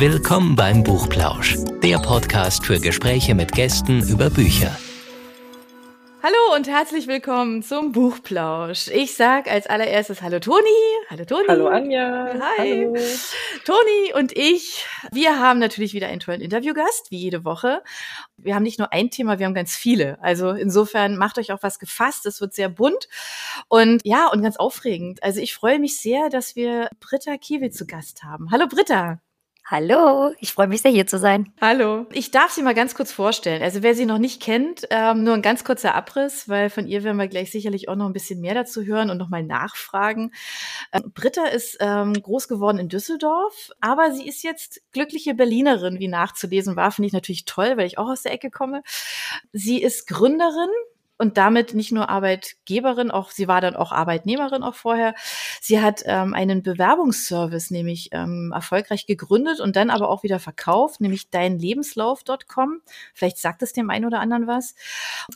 Willkommen beim Buchplausch, der Podcast für Gespräche mit Gästen über Bücher. Hallo und herzlich willkommen zum Buchplausch. Ich sag als allererstes Hallo Toni. Hallo Toni. Hallo Anja. Hi. Hallo. Toni und ich, wir haben natürlich wieder einen tollen Interviewgast, wie jede Woche. Wir haben nicht nur ein Thema, wir haben ganz viele. Also insofern macht euch auch was gefasst. Es wird sehr bunt und ja, und ganz aufregend. Also ich freue mich sehr, dass wir Britta Kiewel zu Gast haben. Hallo Britta. Hallo, ich freue mich sehr, hier zu sein. Hallo. Ich darf Sie mal ganz kurz vorstellen. Also wer sie noch nicht kennt, ähm, nur ein ganz kurzer Abriss, weil von ihr werden wir gleich sicherlich auch noch ein bisschen mehr dazu hören und nochmal nachfragen. Ähm, Britta ist ähm, groß geworden in Düsseldorf, aber sie ist jetzt glückliche Berlinerin, wie nachzulesen war. Finde ich natürlich toll, weil ich auch aus der Ecke komme. Sie ist Gründerin und damit nicht nur Arbeitgeberin, auch sie war dann auch Arbeitnehmerin auch vorher. Sie hat ähm, einen Bewerbungsservice nämlich ähm, erfolgreich gegründet und dann aber auch wieder verkauft, nämlich deinlebenslauf.com. Vielleicht sagt es dem einen oder anderen was.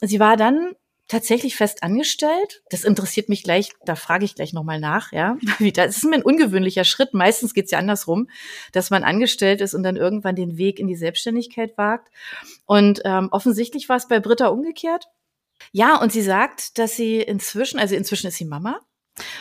Sie war dann tatsächlich fest angestellt. Das interessiert mich gleich, da frage ich gleich nochmal nach, ja. Das ist mir ein ungewöhnlicher Schritt. Meistens geht's ja andersrum, dass man angestellt ist und dann irgendwann den Weg in die Selbstständigkeit wagt. Und ähm, offensichtlich war es bei Britta umgekehrt. Ja, und sie sagt, dass sie inzwischen, also inzwischen ist sie Mama.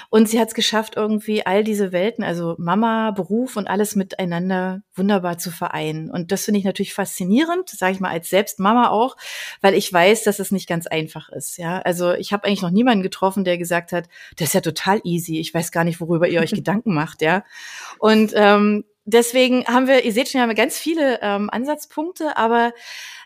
Und sie hat es geschafft, irgendwie all diese Welten, also Mama, Beruf und alles miteinander wunderbar zu vereinen. Und das finde ich natürlich faszinierend, sage ich mal als selbst Mama auch, weil ich weiß, dass es nicht ganz einfach ist. Ja, also ich habe eigentlich noch niemanden getroffen, der gesagt hat, das ist ja total easy. Ich weiß gar nicht, worüber ihr euch Gedanken macht. Ja, und ähm, deswegen haben wir, ihr seht schon, wir haben ganz viele ähm, Ansatzpunkte, aber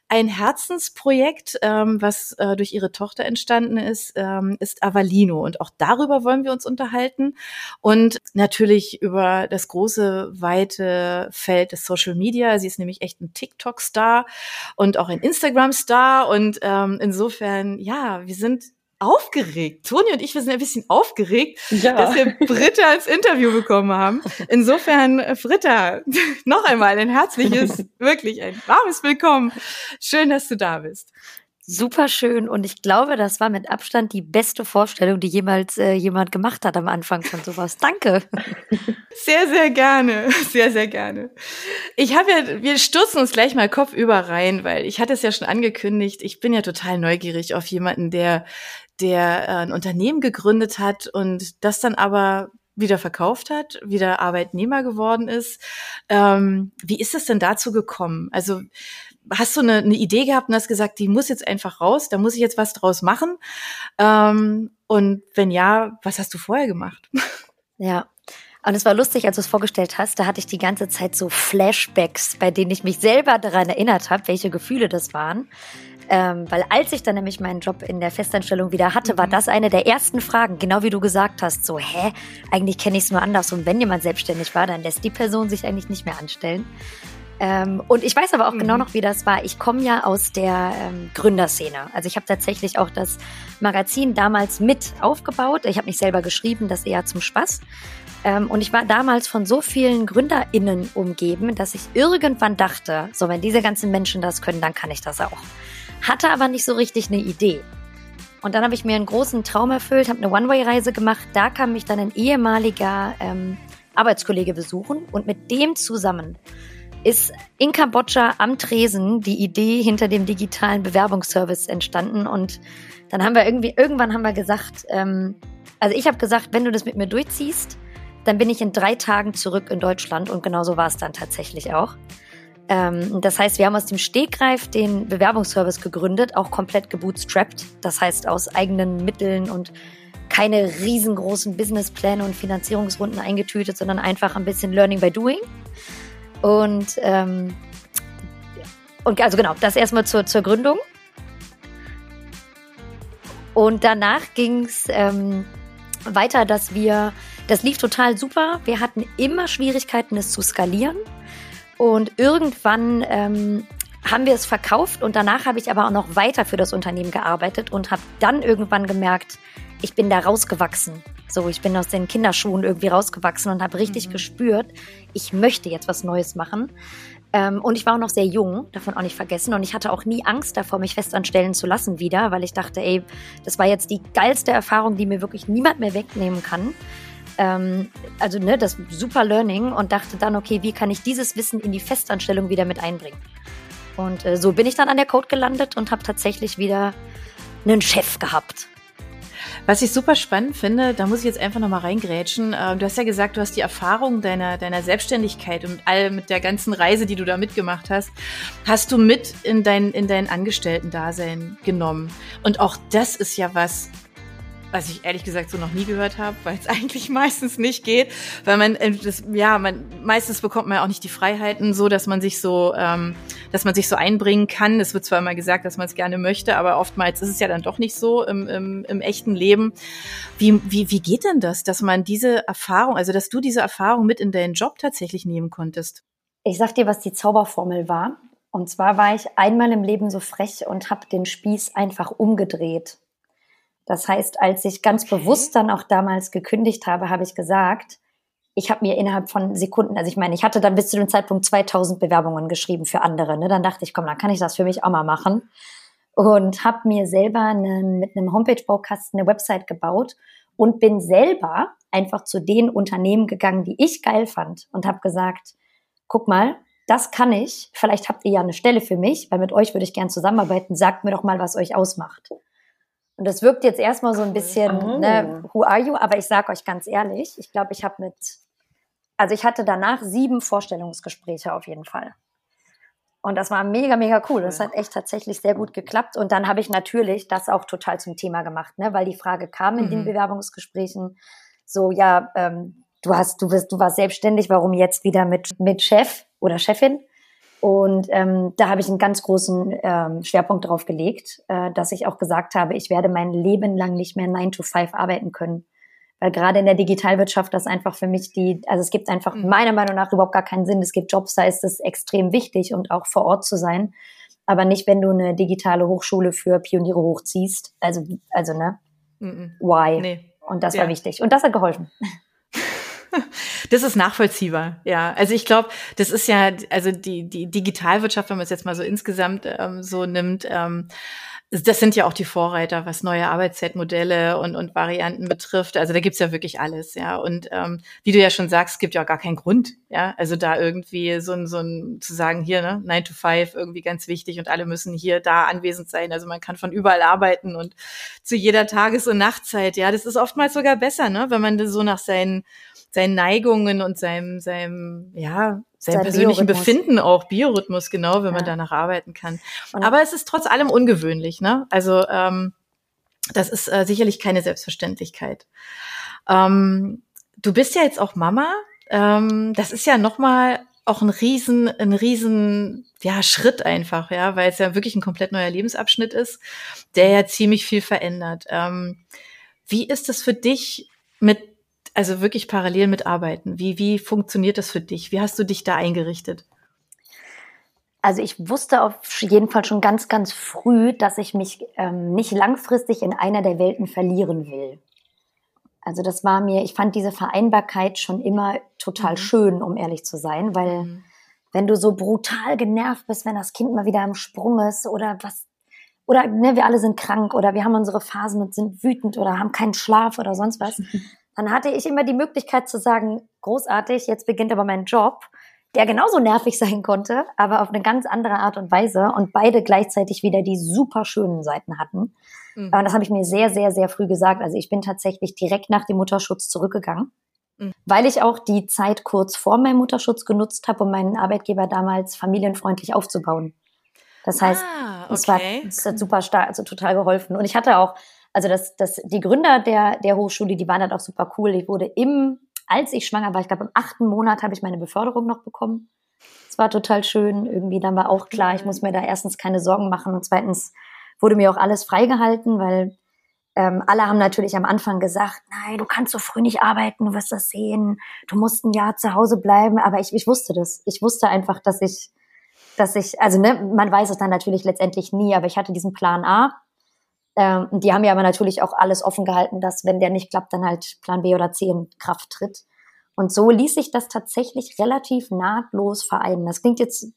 ein Herzensprojekt, ähm, was äh, durch ihre Tochter entstanden ist, ähm, ist Avalino. Und auch darüber wollen wir uns unterhalten. Und natürlich über das große, weite Feld des Social Media. Sie ist nämlich echt ein TikTok-Star und auch ein Instagram-Star. Und ähm, insofern, ja, wir sind aufgeregt. Toni und ich, wir sind ein bisschen aufgeregt, ja. dass wir Britta ins Interview bekommen haben. Insofern, äh, Britta, noch einmal ein herzliches, wirklich ein warmes Willkommen. Schön, dass du da bist. Super schön und ich glaube, das war mit Abstand die beste Vorstellung, die jemals äh, jemand gemacht hat am Anfang von sowas. Danke. Sehr, sehr gerne, sehr, sehr gerne. Ich habe ja, wir stürzen uns gleich mal kopfüber rein, weil ich hatte es ja schon angekündigt. Ich bin ja total neugierig auf jemanden, der der äh, ein Unternehmen gegründet hat und das dann aber wieder verkauft hat, wieder Arbeitnehmer geworden ist. Ähm, wie ist es denn dazu gekommen? Also hast du eine, eine, Idee gehabt und hast gesagt, die muss jetzt einfach raus, da muss ich jetzt was draus machen? Ähm, und wenn ja, was hast du vorher gemacht? Ja, und es war lustig, als du es vorgestellt hast, da hatte ich die ganze Zeit so Flashbacks, bei denen ich mich selber daran erinnert habe, welche Gefühle das waren. Ähm, weil als ich dann nämlich meinen Job in der Festanstellung wieder hatte, war mhm. das eine der ersten Fragen, genau wie du gesagt hast. So, hä, eigentlich kenne ich es nur anders. Und wenn jemand selbstständig war, dann lässt die Person sich eigentlich nicht mehr anstellen. Ähm, und ich weiß aber auch genau mhm. genau noch, wie das war. Ich komme ja aus der ähm, Gründerszene. Also ich habe tatsächlich auch das Magazin damals mit aufgebaut. Ich habe nicht selber geschrieben, das eher zum Spaß. Ähm, und ich war damals von so vielen GründerInnen umgeben, dass ich irgendwann dachte, so wenn diese ganzen Menschen das können, dann kann ich das auch hatte aber nicht so richtig eine Idee. Und dann habe ich mir einen großen Traum erfüllt, habe eine One-Way-Reise gemacht. Da kam mich dann ein ehemaliger ähm, Arbeitskollege besuchen und mit dem zusammen ist in Kambodscha am Tresen die Idee hinter dem digitalen Bewerbungsservice entstanden. Und dann haben wir irgendwie, irgendwann haben wir gesagt, ähm, also ich habe gesagt, wenn du das mit mir durchziehst, dann bin ich in drei Tagen zurück in Deutschland und genauso war es dann tatsächlich auch. Ähm, das heißt, wir haben aus dem Stegreif den Bewerbungsservice gegründet, auch komplett gebootstrapped. Das heißt, aus eigenen Mitteln und keine riesengroßen Businesspläne und Finanzierungsrunden eingetütet, sondern einfach ein bisschen Learning by Doing. Und, ähm, und also genau, das erstmal zur, zur Gründung. Und danach ging es ähm, weiter, dass wir, das lief total super. Wir hatten immer Schwierigkeiten, es zu skalieren. Und irgendwann ähm, haben wir es verkauft und danach habe ich aber auch noch weiter für das Unternehmen gearbeitet und habe dann irgendwann gemerkt, ich bin da rausgewachsen. So, ich bin aus den Kinderschuhen irgendwie rausgewachsen und habe richtig mhm. gespürt, ich möchte jetzt was Neues machen. Ähm, und ich war auch noch sehr jung, davon auch nicht vergessen. Und ich hatte auch nie Angst davor, mich festanstellen zu lassen wieder, weil ich dachte, ey, das war jetzt die geilste Erfahrung, die mir wirklich niemand mehr wegnehmen kann. Ähm, also ne, das super Learning und dachte dann, okay, wie kann ich dieses Wissen in die Festanstellung wieder mit einbringen? Und äh, so bin ich dann an der Code gelandet und habe tatsächlich wieder einen Chef gehabt. Was ich super spannend finde, da muss ich jetzt einfach nochmal reingrätschen. Ähm, du hast ja gesagt, du hast die Erfahrung deiner, deiner Selbstständigkeit und all mit der ganzen Reise, die du da mitgemacht hast, hast du mit in dein, in dein Angestellten-Dasein genommen. Und auch das ist ja was, was ich ehrlich gesagt so noch nie gehört habe, weil es eigentlich meistens nicht geht, weil man äh, das, ja man meistens bekommt man ja auch nicht die Freiheiten so, dass man sich so ähm, dass man sich so einbringen kann. Es wird zwar immer gesagt, dass man es gerne möchte, aber oftmals ist es ja dann doch nicht so im, im, im echten Leben. Wie, wie, wie geht denn das, dass man diese Erfahrung, also dass du diese Erfahrung mit in deinen Job tatsächlich nehmen konntest? Ich sag dir, was die Zauberformel war. Und zwar war ich einmal im Leben so frech und habe den Spieß einfach umgedreht. Das heißt, als ich ganz bewusst dann auch damals gekündigt habe, habe ich gesagt, ich habe mir innerhalb von Sekunden, also ich meine, ich hatte dann bis zu dem Zeitpunkt 2000 Bewerbungen geschrieben für andere. Ne? Dann dachte ich, komm, dann kann ich das für mich auch mal machen. Und habe mir selber einen, mit einem Homepage-Baukasten eine Website gebaut und bin selber einfach zu den Unternehmen gegangen, die ich geil fand und habe gesagt, guck mal, das kann ich, vielleicht habt ihr ja eine Stelle für mich, weil mit euch würde ich gern zusammenarbeiten, sagt mir doch mal, was euch ausmacht. Und das wirkt jetzt erstmal so ein bisschen, oh. ne, who are you? Aber ich sage euch ganz ehrlich, ich glaube, ich habe mit, also ich hatte danach sieben Vorstellungsgespräche auf jeden Fall. Und das war mega, mega cool. Das hat echt tatsächlich sehr gut geklappt. Und dann habe ich natürlich das auch total zum Thema gemacht, ne? weil die Frage kam in mhm. den Bewerbungsgesprächen so, ja, ähm, du hast, du bist, du warst selbstständig, warum jetzt wieder mit, mit Chef oder Chefin? Und ähm, da habe ich einen ganz großen ähm, Schwerpunkt drauf gelegt, äh, dass ich auch gesagt habe, ich werde mein Leben lang nicht mehr 9 to 5 arbeiten können. Weil gerade in der Digitalwirtschaft das einfach für mich die, also es gibt einfach mhm. meiner Meinung nach überhaupt gar keinen Sinn. Es gibt Jobs, da ist es extrem wichtig und auch vor Ort zu sein. Aber nicht, wenn du eine digitale Hochschule für Pioniere hochziehst. Also, also ne? Mhm. Why? Nee. Und das ja. war wichtig. Und das hat geholfen. Das ist nachvollziehbar, ja. Also ich glaube, das ist ja, also die, die Digitalwirtschaft, wenn man es jetzt mal so insgesamt ähm, so nimmt, ähm, das sind ja auch die Vorreiter, was neue Arbeitszeitmodelle und, und Varianten betrifft. Also da gibt's ja wirklich alles, ja. Und ähm, wie du ja schon sagst, es gibt ja auch gar keinen Grund, ja. Also da irgendwie so ein, so ein zu sagen, hier, ne, 9 to 5 irgendwie ganz wichtig und alle müssen hier da anwesend sein. Also man kann von überall arbeiten und zu jeder Tages- und Nachtzeit, ja. Das ist oftmals sogar besser, ne, wenn man das so nach seinen seinen Neigungen und seinem, seinem, ja, seinem Sein persönlichen Biorhythmus. Befinden auch, Biorhythmus, genau, wenn ja. man danach arbeiten kann. Und Aber es ist trotz allem ungewöhnlich, ne? Also ähm, das ist äh, sicherlich keine Selbstverständlichkeit. Ähm, du bist ja jetzt auch Mama. Ähm, das ist ja nochmal auch ein riesen, ein riesen, ja, Schritt einfach, ja, weil es ja wirklich ein komplett neuer Lebensabschnitt ist, der ja ziemlich viel verändert. Ähm, wie ist es für dich mit also wirklich parallel mitarbeiten? Wie, wie funktioniert das für dich? Wie hast du dich da eingerichtet? Also ich wusste auf jeden Fall schon ganz, ganz früh, dass ich mich ähm, nicht langfristig in einer der Welten verlieren will. Also das war mir, ich fand diese Vereinbarkeit schon immer total mhm. schön, um ehrlich zu sein, weil mhm. wenn du so brutal genervt bist, wenn das Kind mal wieder am Sprung ist oder was, oder ne, wir alle sind krank oder wir haben unsere Phasen und sind wütend oder haben keinen Schlaf oder sonst was, dann hatte ich immer die Möglichkeit zu sagen, großartig, jetzt beginnt aber mein Job, der genauso nervig sein konnte, aber auf eine ganz andere Art und Weise und beide gleichzeitig wieder die super schönen Seiten hatten. Mhm. Das habe ich mir sehr, sehr, sehr früh gesagt. Also ich bin tatsächlich direkt nach dem Mutterschutz zurückgegangen, mhm. weil ich auch die Zeit kurz vor meinem Mutterschutz genutzt habe, um meinen Arbeitgeber damals familienfreundlich aufzubauen. Das heißt, ah, okay. es, war, es hat super stark, also total geholfen. Und ich hatte auch also das, das, die Gründer der, der Hochschule, die waren halt auch super cool. Ich wurde im, als ich schwanger war, ich glaube im achten Monat habe ich meine Beförderung noch bekommen. Es war total schön. Irgendwie dann war auch klar, ich muss mir da erstens keine Sorgen machen und zweitens wurde mir auch alles freigehalten, weil ähm, alle haben natürlich am Anfang gesagt, nein, du kannst so früh nicht arbeiten, du wirst das sehen, du musst ein Jahr zu Hause bleiben. Aber ich, ich wusste das. Ich wusste einfach, dass ich, dass ich, also ne, man weiß es dann natürlich letztendlich nie, aber ich hatte diesen Plan A ähm, die haben ja aber natürlich auch alles offen gehalten, dass wenn der nicht klappt, dann halt Plan B oder C in Kraft tritt. Und so ließ sich das tatsächlich relativ nahtlos vereinen. Das klingt jetzt ein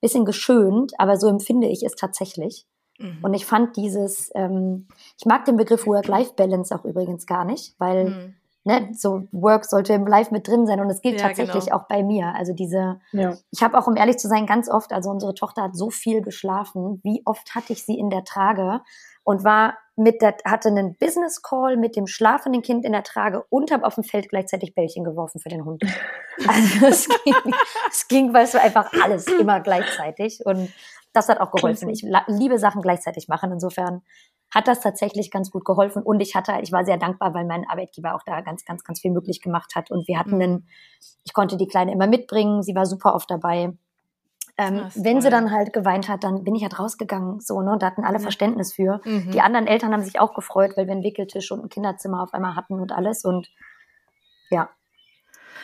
bisschen geschönt, aber so empfinde ich es tatsächlich. Mhm. Und ich fand dieses, ähm, ich mag den Begriff Work-Life-Balance auch übrigens gar nicht, weil mhm. ne, so Work sollte im Live mit drin sein und es gilt ja, tatsächlich genau. auch bei mir. Also diese, ja. ich habe auch, um ehrlich zu sein, ganz oft, also unsere Tochter hat so viel geschlafen, wie oft hatte ich sie in der Trage und war mit der, hatte einen Business Call mit dem schlafenden Kind in der Trage und habe auf dem Feld gleichzeitig Bällchen geworfen für den Hund. Also es ging, es ging, weißt du, einfach alles immer gleichzeitig und das hat auch geholfen. Ich liebe Sachen gleichzeitig machen. Insofern hat das tatsächlich ganz gut geholfen. Und ich hatte, ich war sehr dankbar, weil mein Arbeitgeber auch da ganz, ganz, ganz viel möglich gemacht hat. Und wir hatten mhm. einen, ich konnte die Kleine immer mitbringen. Sie war super oft dabei. Ähm, wenn toll. sie dann halt geweint hat, dann bin ich halt rausgegangen, so, ne, und da hatten alle Verständnis für. Mhm. Die anderen Eltern haben sich auch gefreut, weil wir einen Wickeltisch und ein Kinderzimmer auf einmal hatten und alles und ja,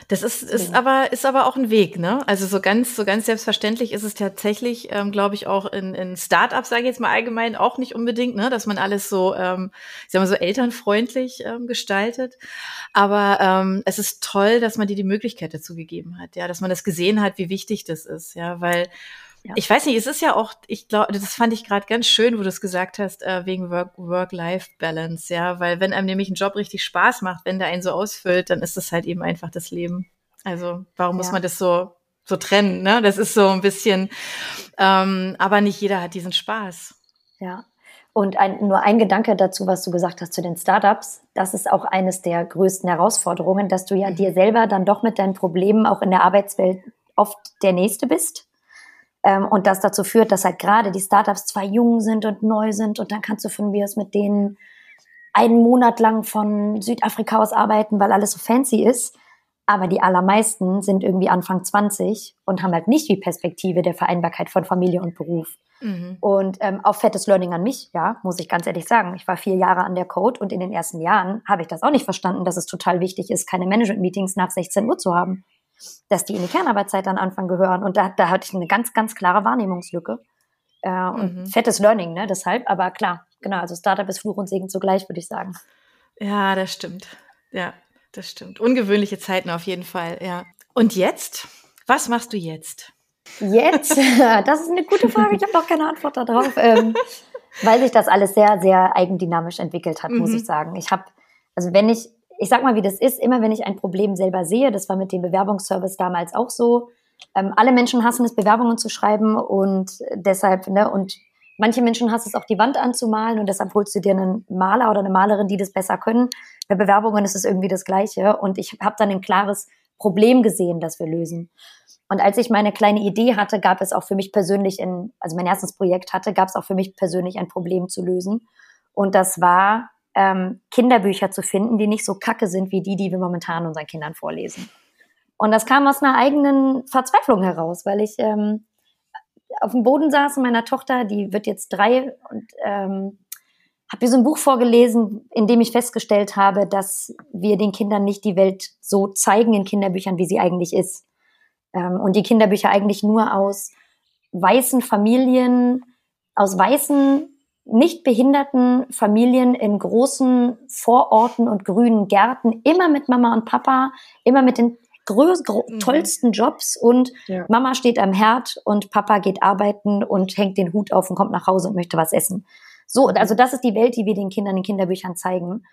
das ist, ist aber, ist aber auch ein Weg, ne? Also so ganz, so ganz selbstverständlich ist es tatsächlich, ähm, glaube ich, auch in, in Startups, sage ich jetzt mal allgemein, auch nicht unbedingt, ne, dass man alles so, ähm, ich sag mal, so elternfreundlich ähm, gestaltet. Aber ähm, es ist toll, dass man dir die Möglichkeit dazu gegeben hat, ja, dass man das gesehen hat, wie wichtig das ist, ja, weil ja. Ich weiß nicht, es ist ja auch, ich glaube, das fand ich gerade ganz schön, wo du es gesagt hast, äh, wegen Work-Life-Balance, ja, weil wenn einem nämlich ein Job richtig Spaß macht, wenn der einen so ausfüllt, dann ist das halt eben einfach das Leben. Also warum ja. muss man das so so trennen? Ne, das ist so ein bisschen, ähm, aber nicht jeder hat diesen Spaß. Ja. Und ein, nur ein Gedanke dazu, was du gesagt hast zu den Startups. Das ist auch eines der größten Herausforderungen, dass du ja mhm. dir selber dann doch mit deinen Problemen auch in der Arbeitswelt oft der Nächste bist ähm, und das dazu führt, dass halt gerade die Startups zwar jung sind und neu sind und dann kannst du von mir aus mit denen einen Monat lang von Südafrika aus arbeiten, weil alles so fancy ist. Aber die allermeisten sind irgendwie Anfang 20 und haben halt nicht die Perspektive der Vereinbarkeit von Familie und Beruf. Mhm. Und ähm, auch fettes Learning an mich, ja, muss ich ganz ehrlich sagen. Ich war vier Jahre an der Code und in den ersten Jahren habe ich das auch nicht verstanden, dass es total wichtig ist, keine Management-Meetings nach 16 Uhr zu haben dass die in die Kernarbeitszeit an Anfang gehören. Und da, da hatte ich eine ganz, ganz klare Wahrnehmungslücke. Äh, und mhm. fettes Learning, ne? Deshalb, aber klar, genau, also Startup ist Fluch und Segen zugleich, würde ich sagen. Ja, das stimmt. Ja, das stimmt. Ungewöhnliche Zeiten auf jeden Fall, ja. Und jetzt? Was machst du jetzt? Jetzt? Das ist eine gute Frage. Ich habe noch keine Antwort darauf. Ähm, weil sich das alles sehr, sehr eigendynamisch entwickelt hat, mhm. muss ich sagen. Ich habe, also wenn ich ich sag mal, wie das ist, immer wenn ich ein Problem selber sehe, das war mit dem Bewerbungsservice damals auch so, ähm, alle Menschen hassen es, Bewerbungen zu schreiben und deshalb, ne, und manche Menschen hassen es auch, die Wand anzumalen und deshalb holst du dir einen Maler oder eine Malerin, die das besser können. Bei Bewerbungen ist es irgendwie das Gleiche und ich habe dann ein klares Problem gesehen, das wir lösen. Und als ich meine kleine Idee hatte, gab es auch für mich persönlich, in, also mein erstes Projekt hatte, gab es auch für mich persönlich ein Problem zu lösen. Und das war ähm, Kinderbücher zu finden, die nicht so kacke sind wie die, die wir momentan unseren Kindern vorlesen. Und das kam aus einer eigenen Verzweiflung heraus, weil ich ähm, auf dem Boden saß und meiner Tochter, die wird jetzt drei, und ähm, habe ihr so ein Buch vorgelesen, in dem ich festgestellt habe, dass wir den Kindern nicht die Welt so zeigen in Kinderbüchern, wie sie eigentlich ist. Ähm, und die Kinderbücher eigentlich nur aus weißen Familien, aus weißen nicht behinderten Familien in großen Vororten und grünen Gärten, immer mit Mama und Papa, immer mit den größ, mhm. tollsten Jobs und ja. Mama steht am Herd und Papa geht arbeiten und hängt den Hut auf und kommt nach Hause und möchte was essen. So, also das ist die Welt, die wir den Kindern in Kinderbüchern zeigen.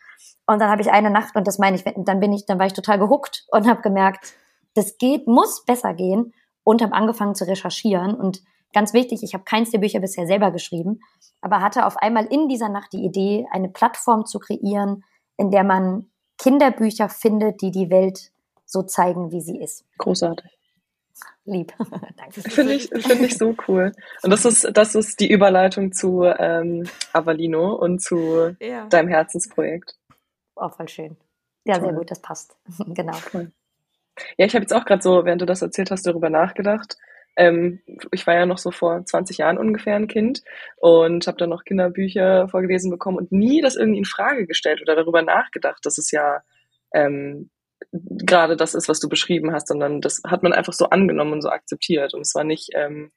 Und dann habe ich eine Nacht und das meine ich, dann bin ich, dann war ich total gehuckt und habe gemerkt, das geht, muss besser gehen und habe angefangen zu recherchieren und Ganz wichtig, ich habe keins der Bücher bisher selber geschrieben, aber hatte auf einmal in dieser Nacht die Idee, eine Plattform zu kreieren, in der man Kinderbücher findet, die die Welt so zeigen, wie sie ist. Großartig. Lieb. Danke. Finde ich, find ich so cool. Und das ist, das ist die Überleitung zu ähm, Avalino und zu ja. deinem Herzensprojekt. Oh, voll schön. Ja, Toll. sehr gut, das passt. genau. Cool. Ja, ich habe jetzt auch gerade so, während du das erzählt hast, darüber nachgedacht, ähm, ich war ja noch so vor 20 Jahren ungefähr ein Kind und habe dann noch Kinderbücher vorgelesen bekommen und nie das irgendwie in Frage gestellt oder darüber nachgedacht, dass es ja ähm, gerade das ist, was du beschrieben hast, sondern das hat man einfach so angenommen und so akzeptiert. Und es war nicht, ähm,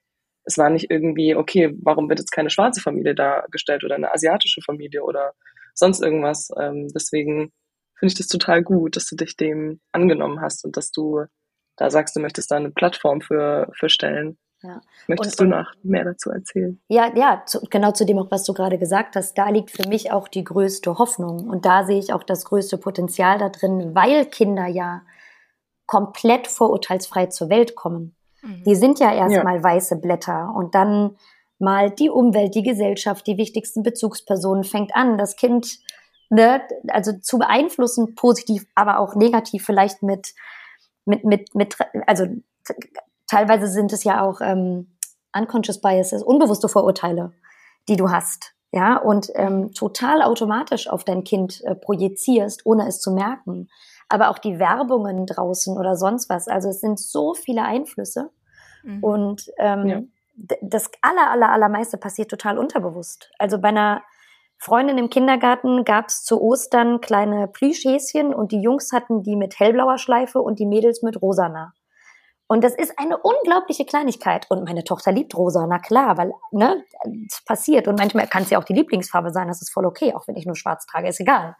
es war nicht irgendwie, okay, warum wird jetzt keine schwarze Familie dargestellt oder eine asiatische Familie oder sonst irgendwas. Ähm, deswegen finde ich das total gut, dass du dich dem angenommen hast und dass du da sagst, du möchtest da eine Plattform für, für stellen. Ja. Möchtest und, du noch mehr dazu erzählen? Ja, ja, zu, genau zu dem auch, was du gerade gesagt hast. Da liegt für mich auch die größte Hoffnung. Und da sehe ich auch das größte Potenzial da drin, weil Kinder ja komplett vorurteilsfrei zur Welt kommen. Mhm. Die sind ja erstmal ja. weiße Blätter und dann mal die Umwelt, die Gesellschaft, die wichtigsten Bezugspersonen fängt an, das Kind ne, also zu beeinflussen, positiv, aber auch negativ, vielleicht mit, mit, mit, mit, also teilweise sind es ja auch ähm, unconscious biases, unbewusste Vorurteile, die du hast, ja, und ähm, total automatisch auf dein Kind äh, projizierst, ohne es zu merken. Aber auch die Werbungen draußen oder sonst was. Also es sind so viele Einflüsse. Mhm. Und ähm, ja. das aller, aller, allermeiste passiert total unterbewusst. Also bei einer Freundin im Kindergarten gab es zu Ostern kleine Plüschhäschen und die Jungs hatten die mit hellblauer Schleife und die Mädels mit rosaner. Und das ist eine unglaubliche Kleinigkeit. Und meine Tochter liebt rosa, na klar, weil, ne, es passiert. Und manchmal kann es ja auch die Lieblingsfarbe sein, das ist voll okay, auch wenn ich nur schwarz trage, ist egal.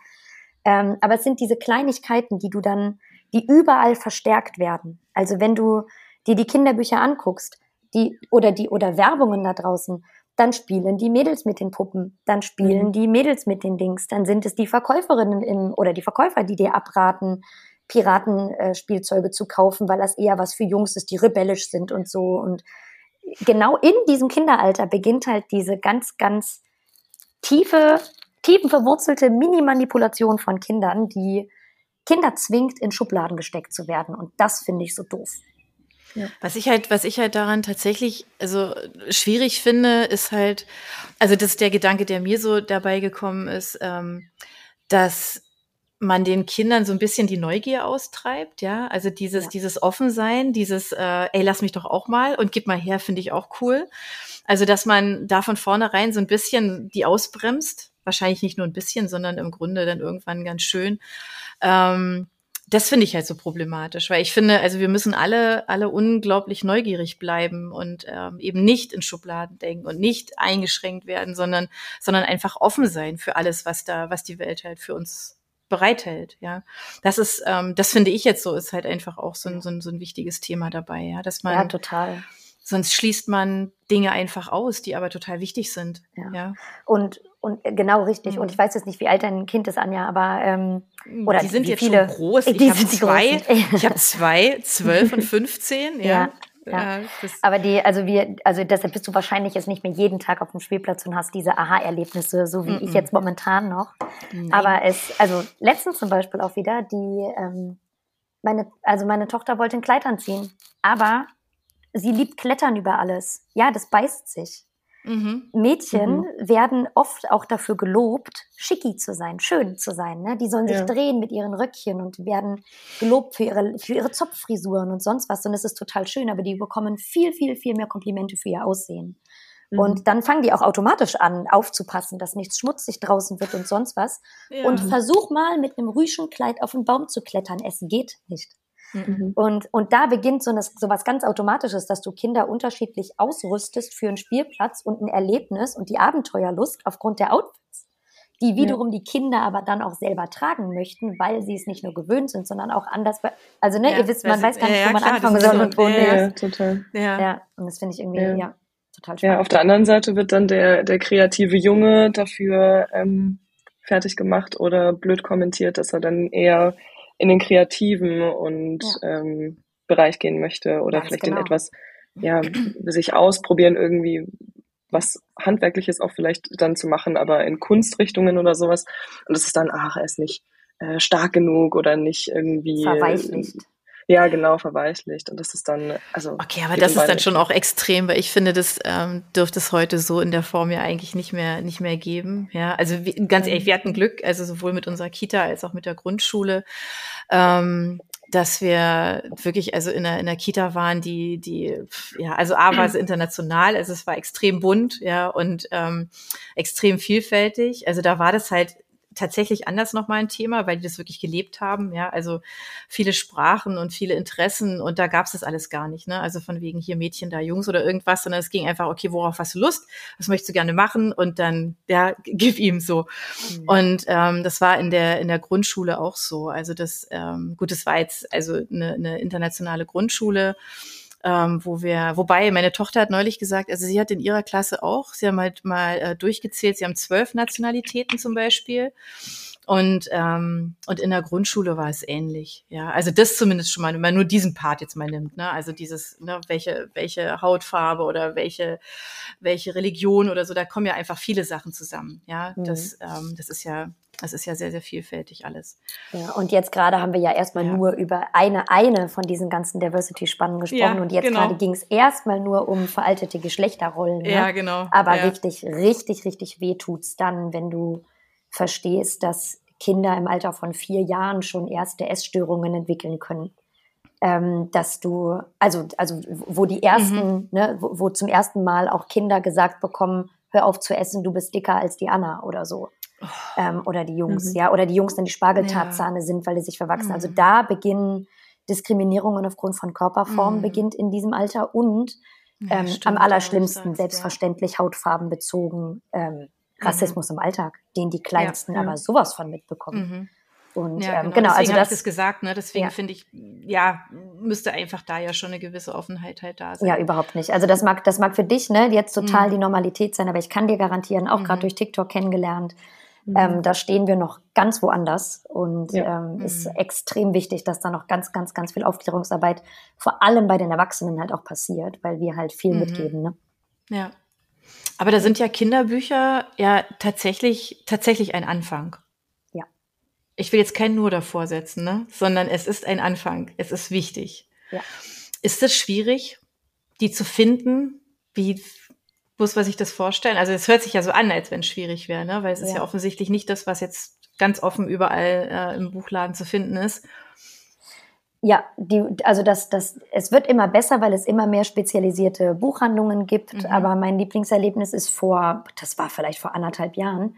Ähm, aber es sind diese Kleinigkeiten, die du dann, die überall verstärkt werden. Also wenn du dir die Kinderbücher anguckst, die, oder die, oder Werbungen da draußen, dann spielen die Mädels mit den Puppen, dann spielen mhm. die Mädels mit den Dings, dann sind es die Verkäuferinnen im, oder die Verkäufer, die dir abraten, Piratenspielzeuge zu kaufen, weil das eher was für Jungs ist, die rebellisch sind und so. Und genau in diesem Kinderalter beginnt halt diese ganz, ganz tiefe, tiefen verwurzelte Mini-Manipulation von Kindern, die Kinder zwingt, in Schubladen gesteckt zu werden. Und das finde ich so doof. Ja. Was ich halt, was ich halt daran tatsächlich also schwierig finde, ist halt, also das ist der Gedanke, der mir so dabei gekommen ist, ähm, dass man den Kindern so ein bisschen die Neugier austreibt, ja, also dieses ja. dieses Offensein, dieses äh, ey lass mich doch auch mal und gib mal her, finde ich auch cool. Also dass man da von vornherein so ein bisschen die ausbremst, wahrscheinlich nicht nur ein bisschen, sondern im Grunde dann irgendwann ganz schön. Ähm, das finde ich halt so problematisch, weil ich finde, also wir müssen alle, alle unglaublich neugierig bleiben und ähm, eben nicht in Schubladen denken und nicht eingeschränkt werden, sondern, sondern einfach offen sein für alles, was da, was die Welt halt für uns bereithält, ja. Das ist, ähm, das finde ich jetzt so, ist halt einfach auch so ein, so ein, so ein wichtiges Thema dabei, ja, dass man. Ja, total. Sonst schließt man Dinge einfach aus, die aber total wichtig sind. Ja. ja. Und, und äh, genau richtig. Mhm. Und ich weiß jetzt nicht, wie alt dein Kind ist, Anja, aber ähm, oder die sind jetzt viele, schon groß. Ich habe zwei, ich habe zwei, zwölf und fünfzehn. Ja. ja. Ja. aber die, also wir, also deshalb bist du wahrscheinlich jetzt nicht mehr jeden Tag auf dem Spielplatz und hast diese Aha-Erlebnisse, so wie -mm. ich jetzt momentan noch. Nein. Aber es, also letztens zum Beispiel auch wieder, die, ähm, meine, also meine Tochter wollte ein Kleid anziehen, aber sie liebt Klettern über alles. Ja, das beißt sich. Mhm. Mädchen mhm. werden oft auch dafür gelobt, schicki zu sein, schön zu sein. Ne? Die sollen sich ja. drehen mit ihren Röckchen und werden gelobt für ihre, für ihre Zopffrisuren und sonst was. Und es ist total schön, aber die bekommen viel, viel, viel mehr Komplimente für ihr Aussehen. Mhm. Und dann fangen die auch automatisch an, aufzupassen, dass nichts schmutzig draußen wird und sonst was. Ja. Und versuch mal mit einem Rüschenkleid auf den Baum zu klettern. Es geht nicht. Mhm. Und, und da beginnt so, das, so was ganz Automatisches, dass du Kinder unterschiedlich ausrüstest für einen Spielplatz und ein Erlebnis und die Abenteuerlust aufgrund der Outfits, die wiederum ja. die Kinder aber dann auch selber tragen möchten, weil sie es nicht nur gewöhnt sind, sondern auch anders. Also, ne, ja, ihr wisst, man weiß gar nicht, ja, wo man klar, anfangen soll und wo nicht. Ja, total. Ja. ja, und das finde ich irgendwie, ja. total spannend. Ja, auf der anderen Seite wird dann der, der kreative Junge dafür ähm, fertig gemacht oder blöd kommentiert, dass er dann eher in den kreativen und ja. ähm, Bereich gehen möchte oder Ganz vielleicht genau. in etwas, ja, sich ausprobieren irgendwie, was Handwerkliches auch vielleicht dann zu machen, aber in Kunstrichtungen oder sowas. Und das ist dann, ach, er ist nicht äh, stark genug oder nicht irgendwie. Verweichlicht. Ja, genau, verweichlicht. Und das ist dann, also. Okay, aber das ist dann schon auch extrem, weil ich finde, das ähm, dürfte es heute so in der Form ja eigentlich nicht mehr, nicht mehr geben. Ja, also ganz ehrlich, wir hatten Glück, also sowohl mit unserer Kita als auch mit der Grundschule, ähm, dass wir wirklich also in der, in der Kita waren, die, die, ja, also A war es international, also es war extrem bunt, ja, und ähm, extrem vielfältig. Also da war das halt tatsächlich anders nochmal ein Thema, weil die das wirklich gelebt haben. Ja, also viele Sprachen und viele Interessen und da gab es das alles gar nicht. Ne? Also von wegen hier Mädchen, da Jungs oder irgendwas, sondern es ging einfach, okay, worauf hast du Lust? Was möchtest du gerne machen? Und dann, ja, gib ihm so. Mhm. Und ähm, das war in der in der Grundschule auch so. Also das, ähm, gut, das war jetzt also eine, eine internationale Grundschule ähm, wo wir, wobei meine Tochter hat neulich gesagt, also sie hat in ihrer Klasse auch, sie haben halt mal äh, durchgezählt, sie haben zwölf Nationalitäten zum Beispiel. Und, ähm, und in der Grundschule war es ähnlich. Ja, also das zumindest schon mal, wenn man nur diesen Part jetzt mal nimmt, ne? Also dieses, ne, welche, welche Hautfarbe oder welche, welche Religion oder so, da kommen ja einfach viele Sachen zusammen. Ja, mhm. das, ähm, das ist ja, das ist ja sehr, sehr vielfältig alles. Ja, und jetzt gerade haben wir ja erstmal ja. nur über eine, eine von diesen ganzen Diversity-Spannen gesprochen. Ja, und jetzt genau. gerade ging es erstmal nur um veraltete Geschlechterrollen. Ne? Ja, genau. Aber ja. richtig, richtig, richtig weh tut's dann, wenn du verstehst, dass Kinder im Alter von vier Jahren schon erste Essstörungen entwickeln können. Ähm, dass du, also, also wo die ersten, mhm. ne, wo, wo, zum ersten Mal auch Kinder gesagt bekommen, hör auf zu essen, du bist dicker als die Anna oder so. Ähm, oder die Jungs, mhm. ja, oder die Jungs dann die Spargeltarzahne ja. sind, weil die sich verwachsen. Also mhm. Also da beginnen Diskriminierungen aufgrund von Körperform mhm. beginnt in diesem Alter und ähm, am allerschlimmsten selbstverständlich ja. hautfarbenbezogen ähm, Rassismus mhm. im Alltag, den die Kleinsten aber sowas von mitbekommen. Mhm. Und ja, ähm, genau, genau also das, das gesagt, ne? Deswegen ja. finde ich, ja, müsste einfach da ja schon eine gewisse Offenheit halt da sein. Ja, überhaupt nicht. Also das mag, das mag für dich, ne, jetzt total mhm. die Normalität sein, aber ich kann dir garantieren, auch mhm. gerade durch TikTok kennengelernt, mhm. ähm, da stehen wir noch ganz woanders und ja. ähm, ist mhm. extrem wichtig, dass da noch ganz, ganz, ganz viel Aufklärungsarbeit vor allem bei den Erwachsenen halt auch passiert, weil wir halt viel mhm. mitgeben, ne? Ja. Aber da sind ja Kinderbücher ja tatsächlich, tatsächlich ein Anfang. Ja. Ich will jetzt kein Nur davor setzen, ne? sondern es ist ein Anfang. Es ist wichtig. Ja. Ist es schwierig, die zu finden? Wie muss man sich das vorstellen? Also es hört sich ja so an, als wenn es schwierig wäre, ne? weil es ja. ist ja offensichtlich nicht das, was jetzt ganz offen überall äh, im Buchladen zu finden ist. Ja, die, also das, das, es wird immer besser, weil es immer mehr spezialisierte Buchhandlungen gibt. Mhm. Aber mein Lieblingserlebnis ist vor, das war vielleicht vor anderthalb Jahren,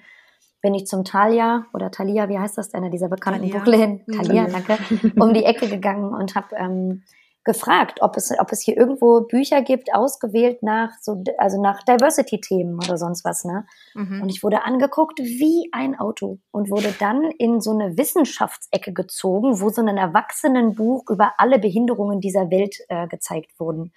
bin ich zum Talia oder Talia, wie heißt das, einer dieser bekannten Buchläden, Talia, danke, um die Ecke gegangen und habe ähm, gefragt, ob es, ob es hier irgendwo Bücher gibt, ausgewählt nach so, also nach Diversity-Themen oder sonst was, ne? Mhm. Und ich wurde angeguckt wie ein Auto und wurde dann in so eine Wissenschaftsecke gezogen, wo so ein Erwachsenenbuch über alle Behinderungen dieser Welt äh, gezeigt wurden.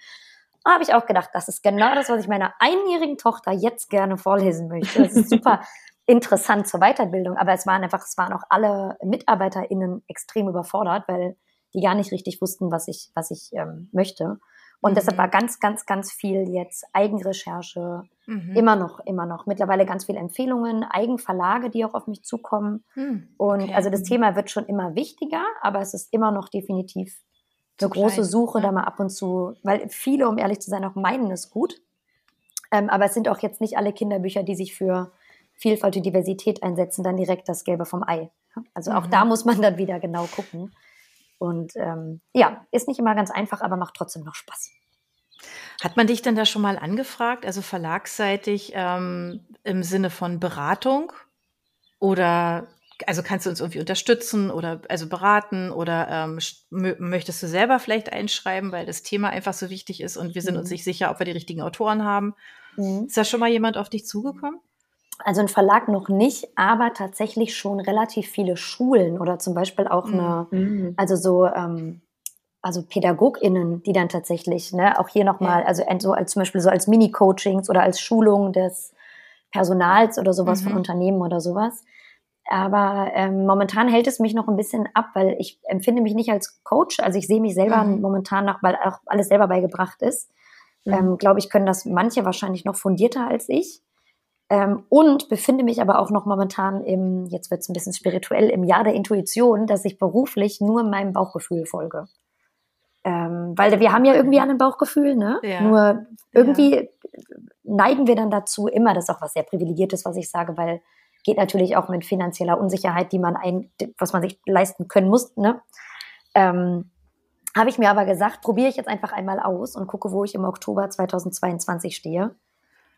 Da habe ich auch gedacht, das ist genau das, was ich meiner einjährigen Tochter jetzt gerne vorlesen möchte. Das ist super interessant zur Weiterbildung, aber es waren einfach, es waren auch alle MitarbeiterInnen extrem überfordert, weil die gar nicht richtig wussten, was ich, was ich ähm, möchte. Und mhm. deshalb war ganz, ganz, ganz viel jetzt Eigenrecherche, mhm. immer noch, immer noch. Mittlerweile ganz viele Empfehlungen, Eigenverlage, die auch auf mich zukommen. Mhm. Und okay. also das Thema wird schon immer wichtiger, aber es ist immer noch definitiv eine große klein. Suche, da mal ab und zu, weil viele, um ehrlich zu sein, auch meinen es gut. Ähm, aber es sind auch jetzt nicht alle Kinderbücher, die sich für Vielfalt und Diversität einsetzen, dann direkt das Gelbe vom Ei. Also auch mhm. da muss man dann wieder genau gucken. Und ähm, ja, ist nicht immer ganz einfach, aber macht trotzdem noch Spaß. Hat man dich denn da schon mal angefragt, also verlagsseitig ähm, im Sinne von Beratung? Oder also kannst du uns irgendwie unterstützen oder also beraten oder ähm, möchtest du selber vielleicht einschreiben, weil das Thema einfach so wichtig ist und wir sind mhm. uns nicht sicher, ob wir die richtigen Autoren haben? Mhm. Ist da schon mal jemand auf dich zugekommen? Also ein Verlag noch nicht, aber tatsächlich schon relativ viele Schulen oder zum Beispiel auch eine, mhm. also so, ähm, also PädagogInnen, die dann tatsächlich, ne, auch hier nochmal, ja. also so als zum Beispiel so als Mini-Coachings oder als Schulung des Personals oder sowas mhm. von Unternehmen oder sowas. Aber ähm, momentan hält es mich noch ein bisschen ab, weil ich empfinde mich nicht als Coach. Also ich sehe mich selber mhm. momentan noch, weil auch alles selber beigebracht ist. Mhm. Ähm, Glaube ich, können das manche wahrscheinlich noch fundierter als ich. Ähm, und befinde mich aber auch noch momentan im, jetzt wird es ein bisschen spirituell, im Jahr der Intuition, dass ich beruflich nur meinem Bauchgefühl folge. Ähm, weil wir haben ja irgendwie ein Bauchgefühl, ne? Ja. Nur irgendwie ja. neigen wir dann dazu, immer, das ist auch was sehr Privilegiertes, was ich sage, weil geht natürlich auch mit finanzieller Unsicherheit, die man ein, was man sich leisten können muss, ne? Ähm, habe ich mir aber gesagt, probiere ich jetzt einfach einmal aus und gucke, wo ich im Oktober 2022 stehe.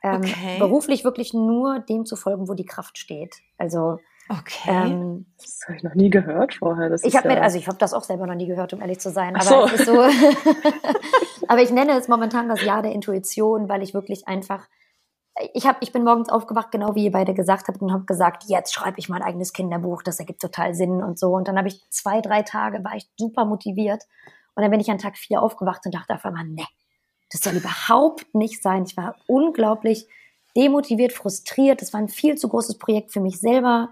Ähm, okay. Beruflich wirklich nur dem zu folgen, wo die Kraft steht. Also Okay. Ähm, das habe ich noch nie gehört vorher. Das ich habe ja also ich habe das auch selber noch nie gehört, um ehrlich zu sein. Aber so. es ist so. aber ich nenne es momentan das Jahr der Intuition, weil ich wirklich einfach. Ich habe, ich bin morgens aufgewacht, genau wie ihr beide gesagt habt, und habe gesagt, jetzt schreibe ich mein eigenes Kinderbuch, das ergibt total Sinn und so. Und dann habe ich zwei, drei Tage war ich super motiviert Und dann bin ich an Tag vier aufgewacht und dachte auf einmal, ne, das soll überhaupt nicht sein. Ich war unglaublich demotiviert, frustriert. Das war ein viel zu großes Projekt für mich selber.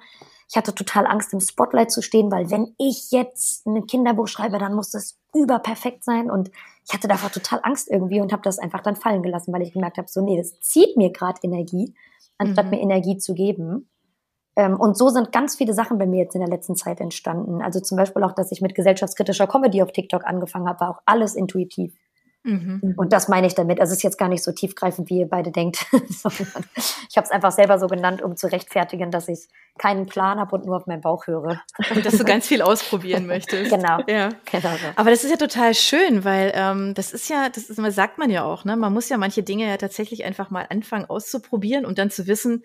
Ich hatte total Angst, im Spotlight zu stehen, weil wenn ich jetzt ein Kinderbuch schreibe, dann muss das überperfekt sein. Und ich hatte davor total Angst irgendwie und habe das einfach dann fallen gelassen, weil ich gemerkt habe, so, nee, das zieht mir gerade Energie, anstatt mhm. mir Energie zu geben. Ähm, und so sind ganz viele Sachen bei mir jetzt in der letzten Zeit entstanden. Also zum Beispiel auch, dass ich mit gesellschaftskritischer Comedy auf TikTok angefangen habe, war auch alles intuitiv. Mhm. Und das meine ich damit. Also es ist jetzt gar nicht so tiefgreifend, wie ihr beide denkt. ich habe es einfach selber so genannt, um zu rechtfertigen, dass ich keinen Plan habe und nur auf meinen Bauch höre. Und dass du ganz viel ausprobieren möchtest. Genau. Ja. genau so. Aber das ist ja total schön, weil ähm, das ist ja, das ist, sagt man ja auch, ne? Man muss ja manche Dinge ja tatsächlich einfach mal anfangen auszuprobieren und dann zu wissen,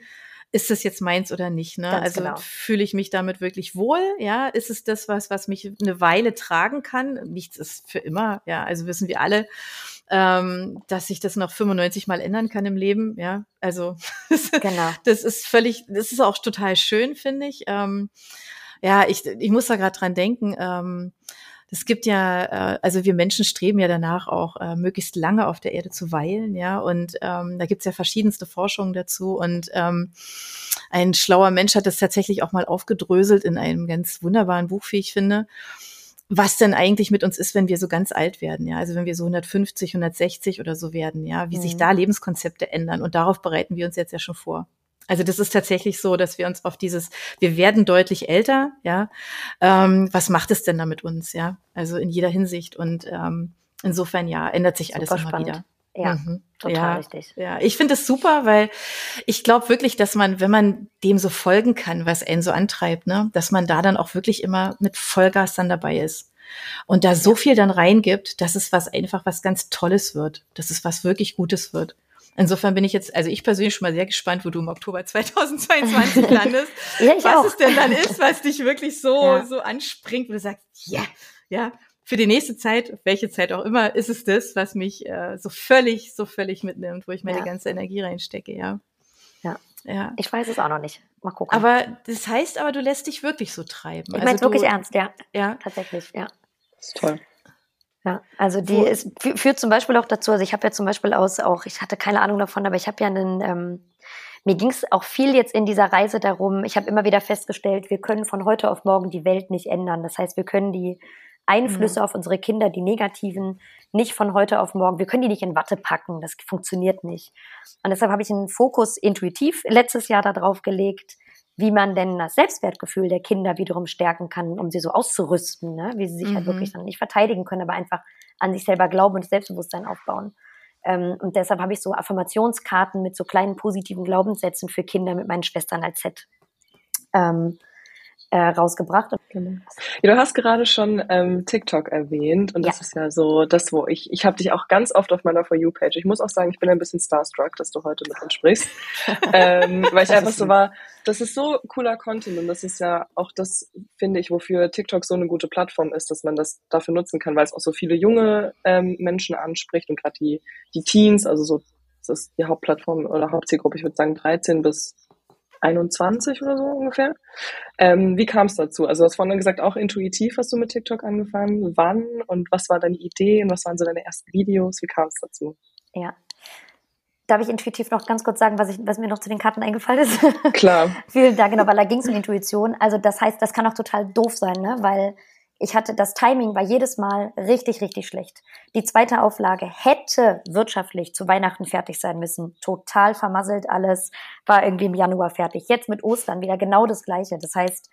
ist das jetzt meins oder nicht? Ne? Ganz also genau. fühle ich mich damit wirklich wohl? Ja, ist es das was, was mich eine Weile tragen kann? Nichts ist für immer. Ja, also wissen wir alle, ähm, dass sich das noch 95 Mal ändern kann im Leben. Ja, also genau. das ist völlig, das ist auch total schön, finde ich. Ähm, ja, ich, ich muss da gerade dran denken. Ähm, es gibt ja, äh, also wir Menschen streben ja danach auch äh, möglichst lange auf der Erde zu weilen, ja. Und ähm, da gibt's ja verschiedenste Forschungen dazu. Und ähm, ein schlauer Mensch hat das tatsächlich auch mal aufgedröselt in einem ganz wunderbaren Buch, wie ich finde was denn eigentlich mit uns ist, wenn wir so ganz alt werden, ja, also wenn wir so 150, 160 oder so werden, ja, wie mhm. sich da Lebenskonzepte ändern und darauf bereiten wir uns jetzt ja schon vor. Also das ist tatsächlich so, dass wir uns auf dieses, wir werden deutlich älter, ja. Ähm, was macht es denn da mit uns, ja? Also in jeder Hinsicht. Und ähm, insofern ja, ändert sich alles immer spannend. wieder. Ja, mhm. total ja, richtig. Ja, ich finde es super, weil ich glaube wirklich, dass man, wenn man dem so folgen kann, was einen so antreibt, ne, dass man da dann auch wirklich immer mit Vollgas dann dabei ist. Und da so viel dann reingibt, dass es was einfach was ganz Tolles wird, dass es was wirklich Gutes wird. Insofern bin ich jetzt, also ich persönlich schon mal sehr gespannt, wo du im Oktober 2022 landest. ja, ich was auch. es denn dann ist, was dich wirklich so, ja. so anspringt, wo du sagst, ja, ja, für die nächste Zeit, welche Zeit auch immer, ist es das, was mich äh, so völlig, so völlig mitnimmt, wo ich meine ja. ganze Energie reinstecke, ja. Ja. Ja. Ich weiß es auch noch nicht. Mal gucken. Aber das heißt aber, du lässt dich wirklich so treiben. Ich meine also wirklich ernst, ja. Ja. Tatsächlich, ja. Das ist toll. Ja, also die ist, führt zum Beispiel auch dazu, also ich habe ja zum Beispiel aus auch, ich hatte keine Ahnung davon, aber ich habe ja einen, ähm, mir ging es auch viel jetzt in dieser Reise darum, ich habe immer wieder festgestellt, wir können von heute auf morgen die Welt nicht ändern. Das heißt, wir können die Einflüsse mhm. auf unsere Kinder, die negativen, nicht von heute auf morgen, wir können die nicht in Watte packen, das funktioniert nicht. Und deshalb habe ich einen Fokus intuitiv letztes Jahr darauf gelegt, wie man denn das Selbstwertgefühl der Kinder wiederum stärken kann, um sie so auszurüsten, ne? wie sie sich halt mhm. halt wirklich dann nicht verteidigen können, aber einfach an sich selber glauben und Selbstbewusstsein aufbauen. Ähm, und deshalb habe ich so Affirmationskarten mit so kleinen positiven Glaubenssätzen für Kinder mit meinen Schwestern als Set. Ähm, äh, rausgebracht. Genau. Ja, du hast gerade schon ähm, TikTok erwähnt und ja. das ist ja so das, wo ich, ich habe dich auch ganz oft auf meiner For You-Page. Ich muss auch sagen, ich bin ein bisschen starstruck, dass du heute mit uns sprichst, ähm, weil ich einfach so war, das ist so cooler Content und das ist ja auch das, finde ich, wofür TikTok so eine gute Plattform ist, dass man das dafür nutzen kann, weil es auch so viele junge ähm, Menschen anspricht und gerade die, die Teens, also so, das ist die Hauptplattform oder Hauptzielgruppe, ich würde sagen 13 bis 21 oder so ungefähr. Ähm, wie kam es dazu? Also du hast vorhin gesagt, auch intuitiv hast du mit TikTok angefangen. Wann und was war deine Idee und was waren so deine ersten Videos? Wie kam es dazu? Ja. Darf ich intuitiv noch ganz kurz sagen, was, ich, was mir noch zu den Karten eingefallen ist? Klar. Vielen Dank, genau, weil da ging es um Intuition. Also das heißt, das kann auch total doof sein, ne? weil ich hatte das Timing war jedes Mal richtig, richtig schlecht. Die zweite Auflage hätte wirtschaftlich zu Weihnachten fertig sein müssen. Total vermasselt alles, war irgendwie im Januar fertig. Jetzt mit Ostern wieder genau das Gleiche. Das heißt,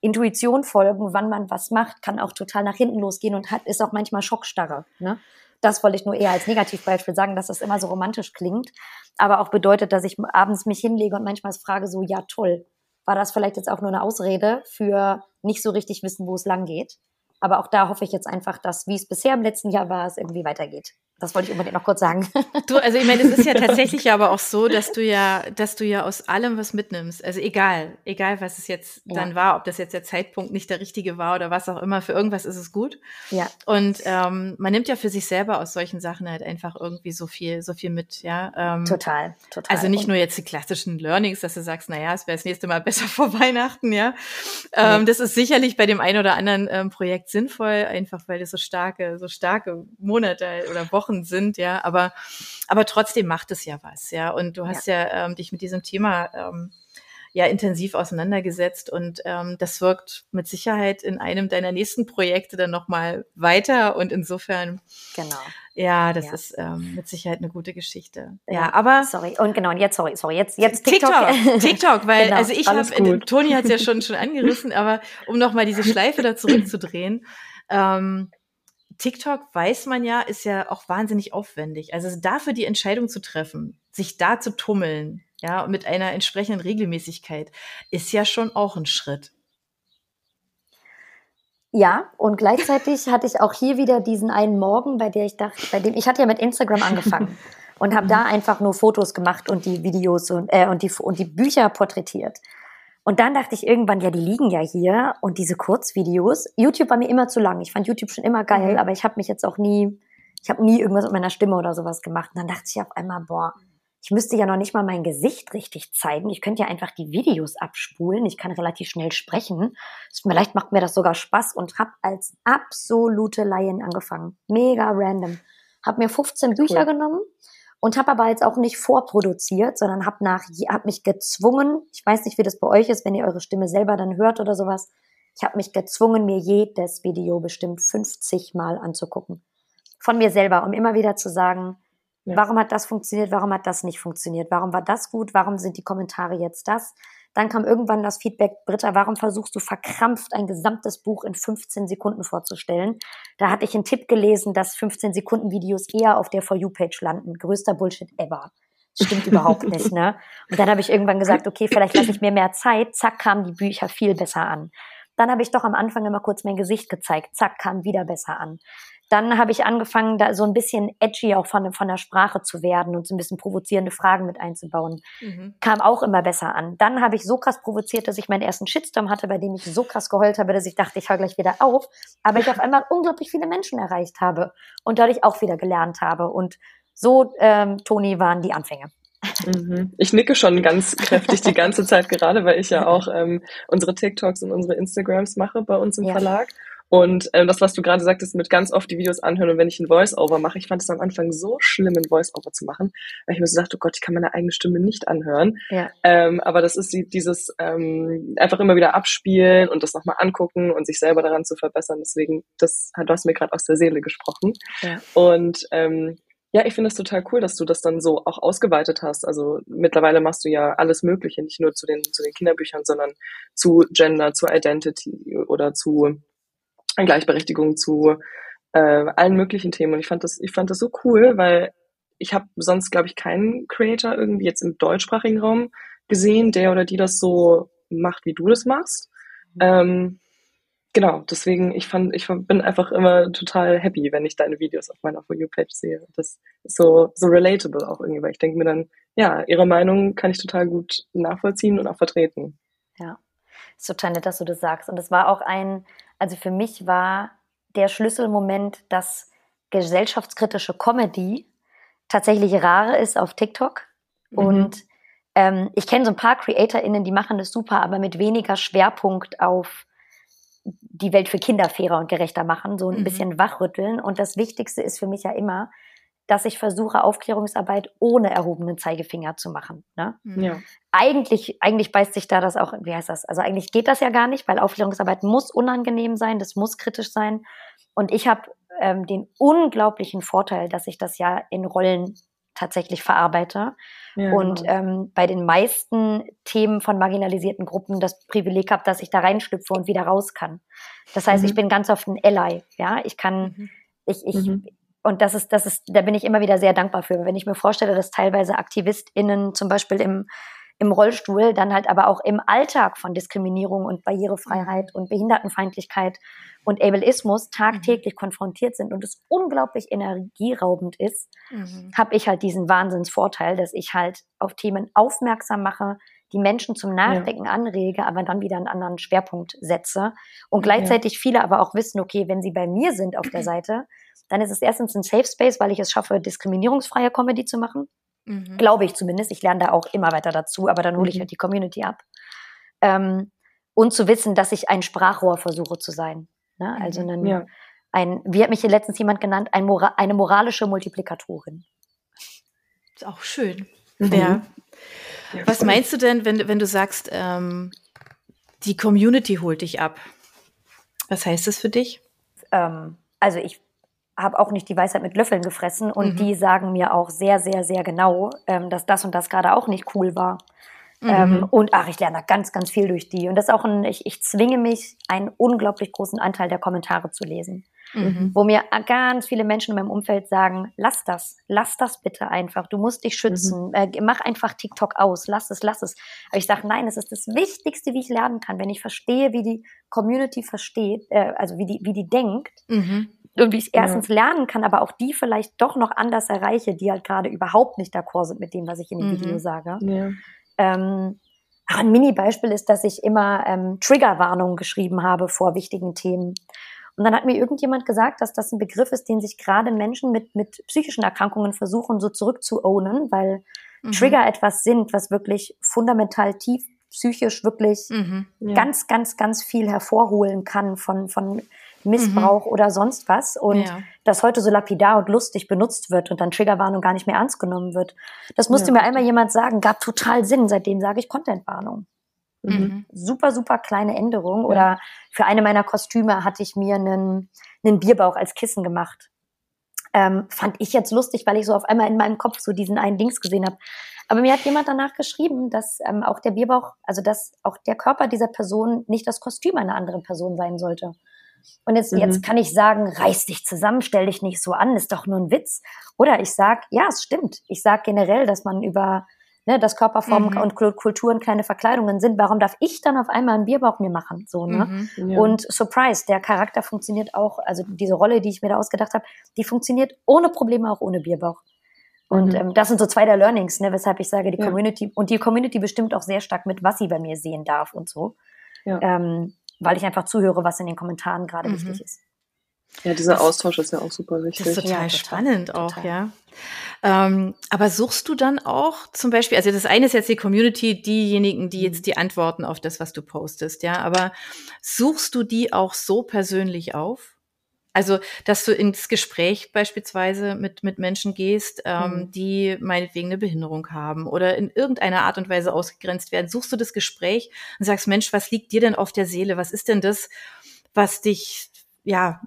Intuition folgen, wann man was macht, kann auch total nach hinten losgehen und hat, ist auch manchmal Schockstarre. Ne? Das wollte ich nur eher als Negativbeispiel sagen, dass das immer so romantisch klingt, aber auch bedeutet, dass ich abends mich hinlege und manchmal frage so, ja toll, war das vielleicht jetzt auch nur eine Ausrede für nicht so richtig wissen, wo es lang geht. Aber auch da hoffe ich jetzt einfach, dass, wie es bisher im letzten Jahr war, es irgendwie weitergeht. Das wollte ich unbedingt noch kurz sagen. Du, also ich meine, es ist ja tatsächlich aber auch so, dass du ja, dass du ja aus allem was mitnimmst. Also egal, egal was es jetzt ja. dann war, ob das jetzt der Zeitpunkt nicht der richtige war oder was auch immer, für irgendwas ist es gut. Ja. Und ähm, man nimmt ja für sich selber aus solchen Sachen halt einfach irgendwie so viel, so viel mit, ja. Ähm, total, total. Also nicht nur jetzt die klassischen Learnings, dass du sagst, na ja, es wäre das nächste Mal besser vor Weihnachten, ja. Ähm, ja. Das ist sicherlich bei dem einen oder anderen ähm, Projekt sinnvoll, einfach weil es so starke, so starke Monate oder Wochen Wochen sind, ja, aber, aber trotzdem macht es ja was, ja. Und du hast ja, ja ähm, dich mit diesem Thema ähm, ja intensiv auseinandergesetzt und ähm, das wirkt mit Sicherheit in einem deiner nächsten Projekte dann nochmal weiter und insofern genau. ja das ja. ist ähm, mit Sicherheit eine gute Geschichte. Ja, ja, aber sorry. Und genau und jetzt sorry sorry jetzt jetzt TikTok. TikTok, TikTok weil genau, also ich habe Toni hat es ja schon schon angerissen aber um nochmal diese Schleife da zurückzudrehen ähm, TikTok weiß man ja, ist ja auch wahnsinnig aufwendig. Also dafür die Entscheidung zu treffen, sich da zu tummeln, ja, mit einer entsprechenden Regelmäßigkeit, ist ja schon auch ein Schritt. Ja, und gleichzeitig hatte ich auch hier wieder diesen einen Morgen, bei der ich dachte, bei dem ich hatte ja mit Instagram angefangen und habe da mhm. einfach nur Fotos gemacht und die Videos und äh, und die und die Bücher porträtiert. Und dann dachte ich irgendwann, ja, die liegen ja hier und diese Kurzvideos. YouTube war mir immer zu lang. Ich fand YouTube schon immer geil, mhm. aber ich habe mich jetzt auch nie, ich habe nie irgendwas mit meiner Stimme oder sowas gemacht. Und dann dachte ich auf einmal, boah, ich müsste ja noch nicht mal mein Gesicht richtig zeigen. Ich könnte ja einfach die Videos abspulen. Ich kann relativ schnell sprechen. Vielleicht macht mir das sogar Spaß und habe als absolute Laien angefangen. Mega random. Hab mir 15 Bücher cool. genommen und habe aber jetzt auch nicht vorproduziert, sondern habe nach hab mich gezwungen, ich weiß nicht, wie das bei euch ist, wenn ihr eure Stimme selber dann hört oder sowas. Ich habe mich gezwungen, mir jedes Video bestimmt 50 Mal anzugucken. Von mir selber, um immer wieder zu sagen, ja. warum hat das funktioniert, warum hat das nicht funktioniert, warum war das gut, warum sind die Kommentare jetzt das? Dann kam irgendwann das Feedback, Britta, warum versuchst du verkrampft ein gesamtes Buch in 15 Sekunden vorzustellen? Da hatte ich einen Tipp gelesen, dass 15 Sekunden Videos eher auf der For You-Page landen. Größter Bullshit ever. Stimmt überhaupt nicht, ne? Und dann habe ich irgendwann gesagt, okay, vielleicht lasse ich mir mehr Zeit. Zack, kamen die Bücher viel besser an. Dann habe ich doch am Anfang immer kurz mein Gesicht gezeigt. Zack, kam wieder besser an. Dann habe ich angefangen, da so ein bisschen edgy auch von, von der Sprache zu werden und so ein bisschen provozierende Fragen mit einzubauen. Mhm. Kam auch immer besser an. Dann habe ich so krass provoziert, dass ich meinen ersten Shitstorm hatte, bei dem ich so krass geheult habe, dass ich dachte, ich höre gleich wieder auf. Aber ich auf einmal unglaublich viele Menschen erreicht habe und dadurch auch wieder gelernt habe. Und so, ähm, Toni, waren die Anfänge. Mhm. Ich nicke schon ganz kräftig die ganze Zeit gerade, weil ich ja auch ähm, unsere TikToks und unsere Instagrams mache bei uns im ja. Verlag. Und ähm, das, was du gerade sagtest, mit ganz oft die Videos anhören und wenn ich ein Voice-Over mache, ich fand es am Anfang so schlimm, ein Voice-Over zu machen, weil ich mir so dachte, oh Gott, ich kann meine eigene Stimme nicht anhören. Ja. Ähm, aber das ist dieses ähm, einfach immer wieder abspielen und das nochmal angucken und sich selber daran zu verbessern. Deswegen, das hat du hast mir gerade aus der Seele gesprochen. Ja. Und ähm, ja, ich finde es total cool, dass du das dann so auch ausgeweitet hast. Also mittlerweile machst du ja alles Mögliche, nicht nur zu den, zu den Kinderbüchern, sondern zu Gender, zu Identity oder zu Gleichberechtigung, zu äh, allen möglichen Themen. Und ich fand das, ich fand das so cool, weil ich habe sonst, glaube ich, keinen Creator irgendwie jetzt im deutschsprachigen Raum gesehen, der oder die das so macht, wie du das machst. Mhm. Ähm, genau, deswegen, ich fand, ich bin einfach immer total happy, wenn ich deine Videos auf meiner For You-Page sehe. Das ist so, so relatable auch irgendwie, weil ich denke mir dann, ja, ihre Meinung kann ich total gut nachvollziehen und auch vertreten. Ja, ist total nett, dass du das sagst. Und es war auch ein, also für mich war der Schlüsselmoment, dass gesellschaftskritische Comedy tatsächlich rar ist auf TikTok. Mhm. Und ähm, ich kenne so ein paar CreatorInnen, die machen das super, aber mit weniger Schwerpunkt auf die Welt für Kinder fairer und gerechter machen, so ein mhm. bisschen wachrütteln. Und das Wichtigste ist für mich ja immer, dass ich versuche, Aufklärungsarbeit ohne erhobenen Zeigefinger zu machen. Ne? Mhm. Ja. Eigentlich, eigentlich beißt sich da das auch, wie heißt das? Also eigentlich geht das ja gar nicht, weil Aufklärungsarbeit muss unangenehm sein, das muss kritisch sein. Und ich habe ähm, den unglaublichen Vorteil, dass ich das ja in Rollen tatsächlich verarbeite ja, und genau. ähm, bei den meisten Themen von marginalisierten Gruppen das Privileg habe, dass ich da reinschlüpfe und wieder raus kann. Das heißt, mhm. ich bin ganz oft ein Ally. Ja, ich kann, mhm. ich, ich, mhm. Und das ist, das ist, da bin ich immer wieder sehr dankbar für. Wenn ich mir vorstelle, dass teilweise AktivistInnen zum Beispiel im im Rollstuhl dann halt aber auch im Alltag von Diskriminierung und Barrierefreiheit und Behindertenfeindlichkeit und Ableismus tagtäglich mhm. konfrontiert sind und es unglaublich energieraubend ist, mhm. habe ich halt diesen Wahnsinnsvorteil, dass ich halt auf Themen aufmerksam mache, die Menschen zum Nachdenken ja. anrege, aber dann wieder einen anderen Schwerpunkt setze und gleichzeitig ja. viele aber auch wissen, okay, wenn sie bei mir sind auf der Seite, dann ist es erstens ein Safe Space, weil ich es schaffe, diskriminierungsfreie Comedy zu machen. Mhm. Glaube ich zumindest. Ich lerne da auch immer weiter dazu, aber dann hole ich mhm. halt die Community ab. Ähm, und zu wissen, dass ich ein Sprachrohr versuche zu sein. Ne? Also mhm. einen, ja. ein, wie hat mich hier letztens jemand genannt, ein Mora eine moralische Multiplikatorin. Ist auch schön. Mhm. Ja. ja. Was meinst du denn, wenn, wenn du sagst, ähm, die Community holt dich ab? Was heißt das für dich? Ähm, also ich habe auch nicht die Weisheit mit Löffeln gefressen und mhm. die sagen mir auch sehr, sehr, sehr genau, ähm, dass das und das gerade auch nicht cool war. Mhm. Ähm, und ach, ich lerne da ganz, ganz viel durch die. Und das ist auch ein, ich, ich zwinge mich, einen unglaublich großen Anteil der Kommentare zu lesen. Mhm. Wo mir ganz viele Menschen in meinem Umfeld sagen, lass das, lass das bitte einfach. Du musst dich schützen. Mhm. Äh, mach einfach TikTok aus, lass es, lass es. Aber ich sage, nein, es ist das Wichtigste, wie ich lernen kann. Wenn ich verstehe, wie die Community versteht, äh, also wie die, wie die denkt, mhm und wie ich erstens ja. lernen kann, aber auch die vielleicht doch noch anders erreiche, die halt gerade überhaupt nicht d'accord sind mit dem, was ich in dem mhm. Video sage. Ja. Ähm, ein Mini-Beispiel ist, dass ich immer ähm, Triggerwarnungen geschrieben habe vor wichtigen Themen. Und dann hat mir irgendjemand gesagt, dass das ein Begriff ist, den sich gerade Menschen mit, mit psychischen Erkrankungen versuchen, so zurückzuownen, weil mhm. Trigger etwas sind, was wirklich fundamental tief psychisch wirklich mhm, ja. ganz, ganz, ganz viel hervorholen kann von, von Missbrauch mhm. oder sonst was und ja. das heute so lapidar und lustig benutzt wird und dann Triggerwarnung gar nicht mehr ernst genommen wird. Das musste ja. mir einmal jemand sagen, gab total Sinn. Seitdem sage ich Contentwarnung. Mhm. mhm. Super, super kleine Änderung. Ja. Oder für eine meiner Kostüme hatte ich mir einen, einen Bierbauch als Kissen gemacht. Ähm, fand ich jetzt lustig, weil ich so auf einmal in meinem Kopf so diesen einen Dings gesehen habe. Aber mir hat jemand danach geschrieben, dass ähm, auch der Bierbauch, also dass auch der Körper dieser Person nicht das Kostüm einer anderen Person sein sollte. Und jetzt, mhm. jetzt kann ich sagen, reiß dich zusammen, stell dich nicht so an, ist doch nur ein Witz. Oder ich sag, ja, es stimmt. Ich sag generell, dass man über ne, dass Körperformen mhm. und Kulturen kleine Verkleidungen sind. Warum darf ich dann auf einmal einen Bierbauch mir machen? So, ne? Mhm, ja. Und Surprise, der Charakter funktioniert auch, also diese Rolle, die ich mir da ausgedacht habe, die funktioniert ohne Probleme auch ohne Bierbauch. Und mhm. ähm, das sind so zwei der Learnings, ne, weshalb ich sage, die ja. Community und die Community bestimmt auch sehr stark mit, was sie bei mir sehen darf und so. Ja. Ähm, weil ich einfach zuhöre, was in den Kommentaren gerade mhm. wichtig ist. Ja, dieser das, Austausch ist ja auch super wichtig. Das ist total ja, spannend total, auch, total. ja. Ähm, aber suchst du dann auch zum Beispiel, also das eine ist jetzt die Community, diejenigen, die jetzt mhm. die Antworten auf das, was du postest, ja, aber suchst du die auch so persönlich auf? Also, dass du ins Gespräch beispielsweise mit, mit Menschen gehst, ähm, mhm. die meinetwegen eine Behinderung haben oder in irgendeiner Art und Weise ausgegrenzt werden. Suchst du das Gespräch und sagst, Mensch, was liegt dir denn auf der Seele? Was ist denn das, was dich, ja,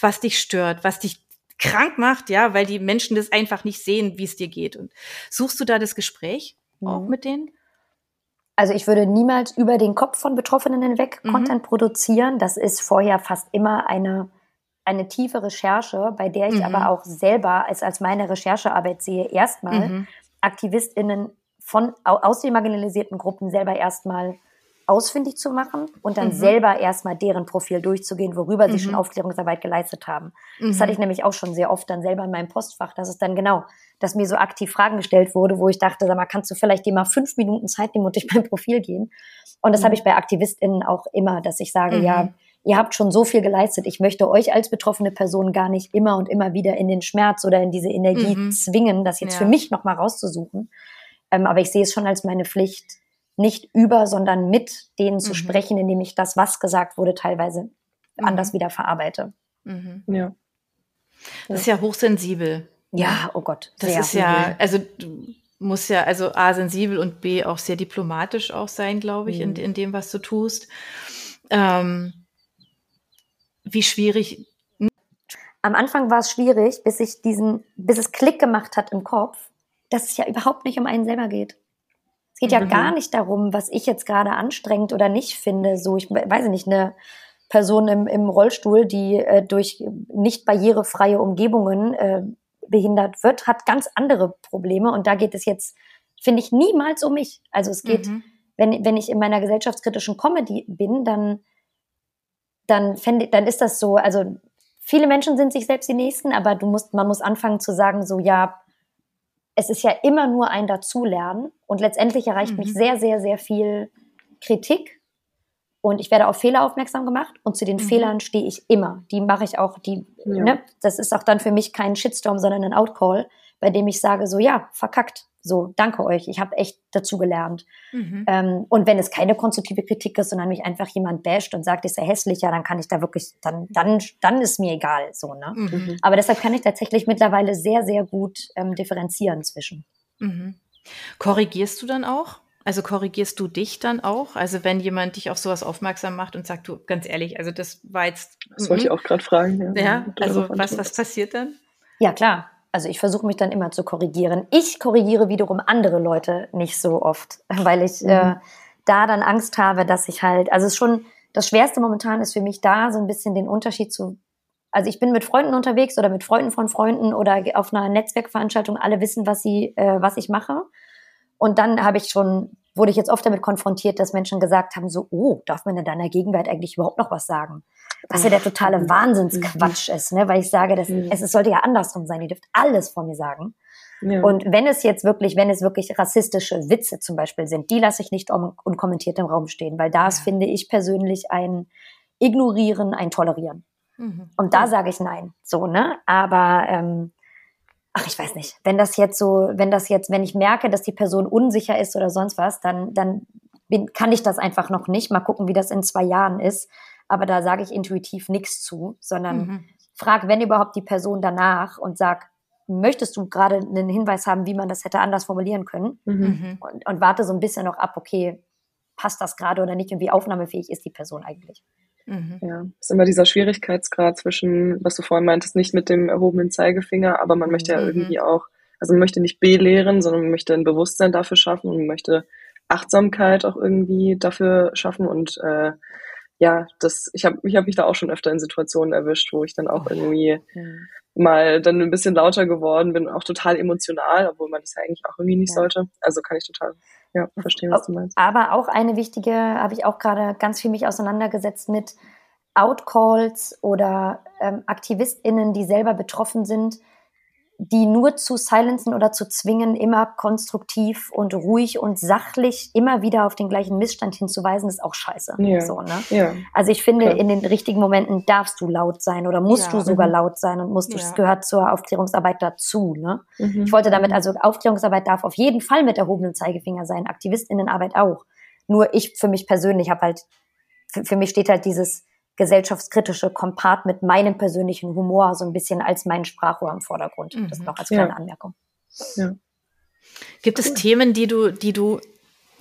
was dich stört, was dich krank macht, ja, weil die Menschen das einfach nicht sehen, wie es dir geht. Und suchst du da das Gespräch mhm. auch mit denen? Also ich würde niemals über den Kopf von Betroffenen hinweg mhm. Content produzieren. Das ist vorher fast immer eine eine tiefe Recherche, bei der ich mhm. aber auch selber als, als meine Recherchearbeit sehe, erstmal mhm. AktivistInnen von, aus den marginalisierten Gruppen selber erstmal ausfindig zu machen und dann mhm. selber erstmal deren Profil durchzugehen, worüber sie schon mhm. Aufklärungsarbeit geleistet haben. Das hatte mhm. ich nämlich auch schon sehr oft dann selber in meinem Postfach, dass es dann genau, dass mir so aktiv Fragen gestellt wurde, wo ich dachte, sag mal, kannst du vielleicht dir mal fünf Minuten Zeit nehmen und durch mein Profil gehen? Und das habe mhm. ich bei AktivistInnen auch immer, dass ich sage, ja, ihr habt schon so viel geleistet. Ich möchte euch als betroffene Person gar nicht immer und immer wieder in den Schmerz oder in diese Energie mhm. zwingen, das jetzt ja. für mich nochmal rauszusuchen. Ähm, aber ich sehe es schon als meine Pflicht, nicht über, sondern mit denen zu mhm. sprechen, indem ich das, was gesagt wurde, teilweise mhm. anders wieder verarbeite. Mhm. Ja. Das ist ja hochsensibel. Ja, oh Gott. Das ist ja, also du musst ja also A sensibel und B auch sehr diplomatisch auch sein, glaube ich, in, mhm. in dem, was du tust. Ähm, wie schwierig? Am Anfang war es schwierig, bis ich diesen, bis es Klick gemacht hat im Kopf, dass es ja überhaupt nicht um einen selber geht. Es geht mhm. ja gar nicht darum, was ich jetzt gerade anstrengend oder nicht finde. So, ich weiß nicht, eine Person im, im Rollstuhl, die äh, durch nicht barrierefreie Umgebungen äh, behindert wird, hat ganz andere Probleme. Und da geht es jetzt finde ich niemals um mich. Also es geht, mhm. wenn, wenn ich in meiner gesellschaftskritischen Comedy bin, dann, dann fände, dann ist das so, also viele Menschen sind sich selbst die Nächsten, aber du musst, man muss anfangen zu sagen, so, ja, es ist ja immer nur ein Dazulernen und letztendlich erreicht mhm. mich sehr, sehr, sehr viel Kritik und ich werde auf Fehler aufmerksam gemacht und zu den mhm. Fehlern stehe ich immer. Die mache ich auch, die, ja. ne, das ist auch dann für mich kein Shitstorm, sondern ein Outcall, bei dem ich sage so, ja, verkackt, so, danke euch, ich habe echt dazu gelernt. Mhm. Ähm, und wenn es keine konstruktive Kritik ist, sondern mich einfach jemand basht und sagt, ist er hässlicher, dann kann ich da wirklich, dann, dann, dann ist mir egal, so, ne? Mhm. Aber deshalb kann ich tatsächlich mittlerweile sehr, sehr gut ähm, differenzieren zwischen. Mhm. Korrigierst du dann auch? Also korrigierst du dich dann auch? Also wenn jemand dich auf sowas aufmerksam macht und sagt, du, ganz ehrlich, also das war jetzt. Das wollte ich auch gerade fragen. Ja, ja also was, was passiert dann? Ja, klar. Also ich versuche mich dann immer zu korrigieren. Ich korrigiere wiederum andere Leute nicht so oft, weil ich mhm. äh, da dann Angst habe, dass ich halt, also es ist schon, das Schwerste momentan ist für mich da, so ein bisschen den Unterschied zu, also ich bin mit Freunden unterwegs oder mit Freunden von Freunden oder auf einer Netzwerkveranstaltung, alle wissen, was sie, äh, was ich mache. Und dann habe ich schon, wurde ich jetzt oft damit konfrontiert, dass Menschen gesagt haben, so, oh, darf man in deiner Gegenwart eigentlich überhaupt noch was sagen? Was ja der totale mhm. Wahnsinnsquatsch ist, ne? weil ich sage, dass, mhm. es, es sollte ja andersrum sein, ihr dürft alles von mir sagen. Ja. Und wenn es jetzt wirklich, wenn es wirklich rassistische Witze zum Beispiel sind, die lasse ich nicht unkommentiert im Raum stehen, weil das ja. finde ich persönlich ein Ignorieren, ein Tolerieren. Mhm. Und da sage ich nein, so, ne? Aber ähm, ach, ich weiß nicht, wenn das jetzt so, wenn das jetzt, wenn ich merke, dass die Person unsicher ist oder sonst was, dann, dann bin, kann ich das einfach noch nicht. Mal gucken, wie das in zwei Jahren ist. Aber da sage ich intuitiv nichts zu, sondern mhm. frag, wenn überhaupt, die Person danach und sag, möchtest du gerade einen Hinweis haben, wie man das hätte anders formulieren können? Mhm. mhm. Und, und warte so ein bisschen noch ab, okay, passt das gerade oder nicht und wie aufnahmefähig ist die Person eigentlich? Mhm. Ja, ist immer dieser Schwierigkeitsgrad zwischen, was du vorhin meintest, nicht mit dem erhobenen Zeigefinger, aber man möchte ja mhm. irgendwie auch, also man möchte nicht belehren, sondern man möchte ein Bewusstsein dafür schaffen und man möchte Achtsamkeit auch irgendwie dafür schaffen und äh, ja, das, ich habe ich hab mich da auch schon öfter in Situationen erwischt, wo ich dann auch irgendwie mhm. mal dann ein bisschen lauter geworden bin, auch total emotional, obwohl man das ja eigentlich auch irgendwie nicht ja. sollte. Also kann ich total ja, verstehe, was du meinst. Aber auch eine wichtige, habe ich auch gerade ganz viel mich auseinandergesetzt mit Outcalls oder ähm, AktivistInnen, die selber betroffen sind, die nur zu silenzen oder zu zwingen, immer konstruktiv und ruhig und sachlich immer wieder auf den gleichen Missstand hinzuweisen, ist auch scheiße. Ja. So, ne? ja. Also ich finde, Klar. in den richtigen Momenten darfst du laut sein oder musst ja. du sogar mhm. laut sein und musst, das gehört zur Aufklärungsarbeit dazu. Ne? Mhm. Ich wollte damit, mhm. also Aufklärungsarbeit darf auf jeden Fall mit erhobenem Zeigefinger sein, AktivistInnenarbeit auch. Nur ich für mich persönlich habe halt, für, für mich steht halt dieses gesellschaftskritische Kompart mit meinem persönlichen Humor so ein bisschen als mein Sprachrohr im Vordergrund. Mhm. Das noch als kleine ja. Anmerkung. Ja. Gibt es Themen, die du, die du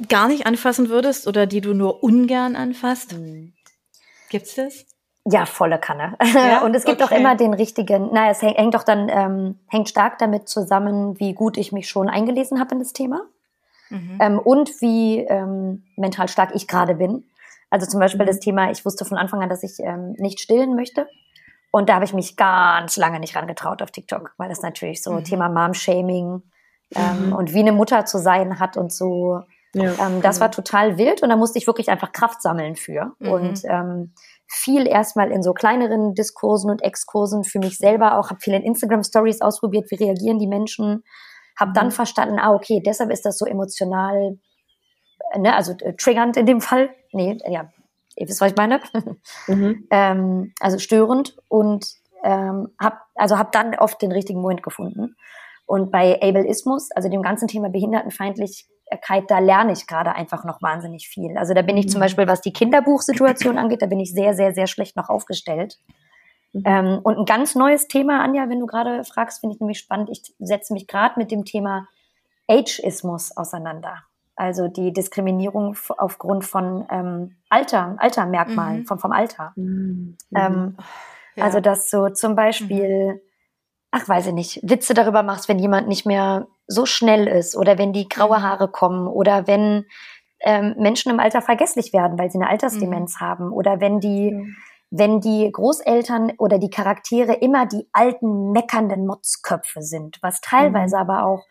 gar nicht anfassen würdest oder die du nur ungern anfasst? Mhm. Gibt's das? Ja, volle Kanne. Ja? Und es gibt okay. auch immer den richtigen, naja, es hängt doch dann, ähm, hängt stark damit zusammen, wie gut ich mich schon eingelesen habe in das Thema. Mhm. Ähm, und wie ähm, mental stark ich gerade bin. Also zum Beispiel mhm. das Thema, ich wusste von Anfang an, dass ich ähm, nicht stillen möchte. Und da habe ich mich ganz lange nicht rangetraut auf TikTok, weil das natürlich so mhm. Thema Mom-Shaming ähm, mhm. und wie eine Mutter zu sein hat und so. Ja, ähm, das genau. war total wild und da musste ich wirklich einfach Kraft sammeln für. Mhm. Und ähm, viel erstmal in so kleineren Diskursen und Exkursen für mich selber auch, habe viel in Instagram-Stories ausprobiert, wie reagieren die Menschen, habe dann mhm. verstanden, ah, okay, deshalb ist das so emotional ne, also äh, triggernd in dem Fall. Nee, ja, ihr wisst, was ich meine. Mhm. ähm, also störend und ähm, hab, also hab dann oft den richtigen Moment gefunden. Und bei Ableismus, also dem ganzen Thema Behindertenfeindlichkeit, da lerne ich gerade einfach noch wahnsinnig viel. Also da bin ich zum mhm. Beispiel, was die Kinderbuchsituation angeht, da bin ich sehr, sehr, sehr schlecht noch aufgestellt. Mhm. Ähm, und ein ganz neues Thema, Anja, wenn du gerade fragst, finde ich nämlich spannend. Ich setze mich gerade mit dem Thema Ageismus auseinander also die Diskriminierung aufgrund von ähm, Alter, Altermerkmalen, mhm. vom, vom Alter. Mhm. Ähm, ja. Also dass so zum Beispiel, mhm. ach weiß ich nicht, Witze darüber machst, wenn jemand nicht mehr so schnell ist oder wenn die graue mhm. Haare kommen oder wenn ähm, Menschen im Alter vergesslich werden, weil sie eine Altersdemenz mhm. haben oder wenn die wenn die Großeltern oder die Charaktere immer die alten, meckernden Motzköpfe sind, was teilweise mhm. aber auch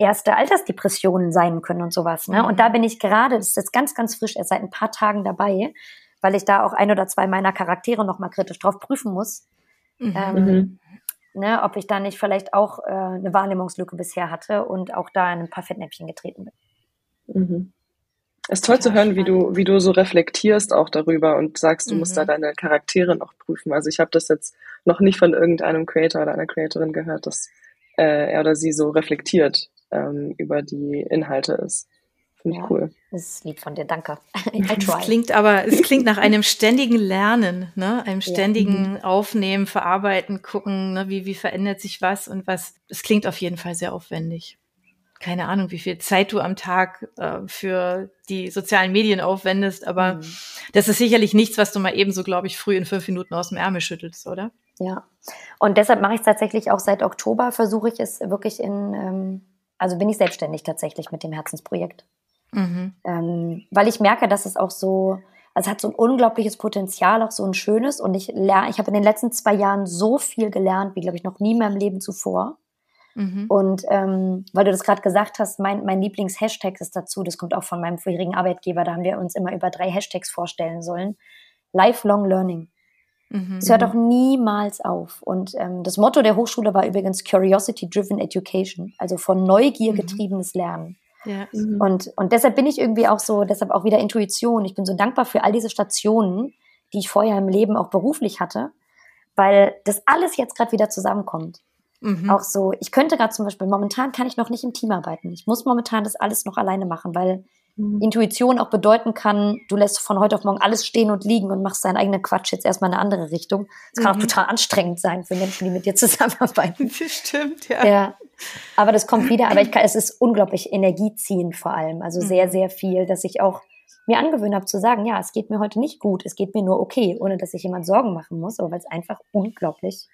erste Altersdepressionen sein können und sowas. Ne? Und da bin ich gerade, das ist jetzt ganz, ganz frisch, erst seit ein paar Tagen dabei, weil ich da auch ein oder zwei meiner Charaktere nochmal kritisch drauf prüfen muss. Mhm. Ähm, ne, ob ich da nicht vielleicht auch äh, eine Wahrnehmungslücke bisher hatte und auch da in ein paar Fettnäpfchen getreten bin. Mhm. Es ist toll zu hören, wie du, wie du so reflektierst auch darüber und sagst, du musst da Mhm. deine Charaktere noch prüfen. Also ich habe das jetzt noch nicht von irgendeinem Creator oder einer Creatorin gehört, dass äh, er oder sie so reflektiert ähm, über die Inhalte ist. Finde ich Ja. cool. Das ist lieb von dir, danke. Es klingt aber, es klingt nach einem ständigen Lernen, ne? einem ständigen Mhm. Aufnehmen, Verarbeiten, gucken, ne? wie, wie verändert sich was und was. Es klingt auf jeden Fall sehr aufwendig. Keine Ahnung, wie viel Zeit du am Tag äh, für die sozialen Medien aufwendest, aber Mhm. das ist sicherlich nichts, was du mal eben so, glaube ich, früh in fünf Minuten aus dem Ärmel schüttelst, oder? Ja. Und deshalb mache ich es tatsächlich auch seit Oktober, versuche ich es wirklich in, ähm, also bin ich selbstständig tatsächlich mit dem Herzensprojekt. Mhm. Ähm, weil ich merke, dass es auch so, also es hat so ein unglaubliches Potenzial, auch so ein schönes. Und ich lerne, ich habe in den letzten zwei Jahren so viel gelernt, wie glaube ich noch nie in meinem Leben zuvor. Mhm. Und ähm, weil du das gerade gesagt hast, mein, mein Lieblings-Hashtag ist dazu, das kommt auch von meinem vorherigen Arbeitgeber, da haben wir uns immer über drei Hashtags vorstellen sollen. Lifelong Learning. Mhm. Es hört auch niemals auf. Und ähm, das Motto der Hochschule war übrigens Curiosity-Driven Education, also von Neugier Mhm. getriebenes Lernen. Ja. Mhm. Und, und deshalb bin ich irgendwie auch so, deshalb auch wieder Intuition. Ich bin so dankbar für all diese Stationen, die ich vorher im Leben auch beruflich hatte, weil das alles jetzt gerade wieder zusammenkommt. Mhm. Auch so, ich könnte gerade zum Beispiel, momentan kann ich noch nicht im Team arbeiten. Ich muss momentan das alles noch alleine machen, weil Mhm. Intuition auch bedeuten kann, du lässt von heute auf morgen alles stehen und liegen und machst deinen eigenen Quatsch jetzt erstmal in eine andere Richtung. Das kann Mhm. auch total anstrengend sein für Menschen, die mit dir zusammenarbeiten. Das stimmt, ja. Ja, aber das kommt wieder. Aber kann, es ist unglaublich energieziehend vor allem. Also sehr, Mhm. sehr viel, dass ich auch mir angewöhnt habe zu sagen, ja, es geht mir heute nicht gut, es geht mir nur okay, ohne dass ich jemand Sorgen machen muss, aber weil es einfach unglaublich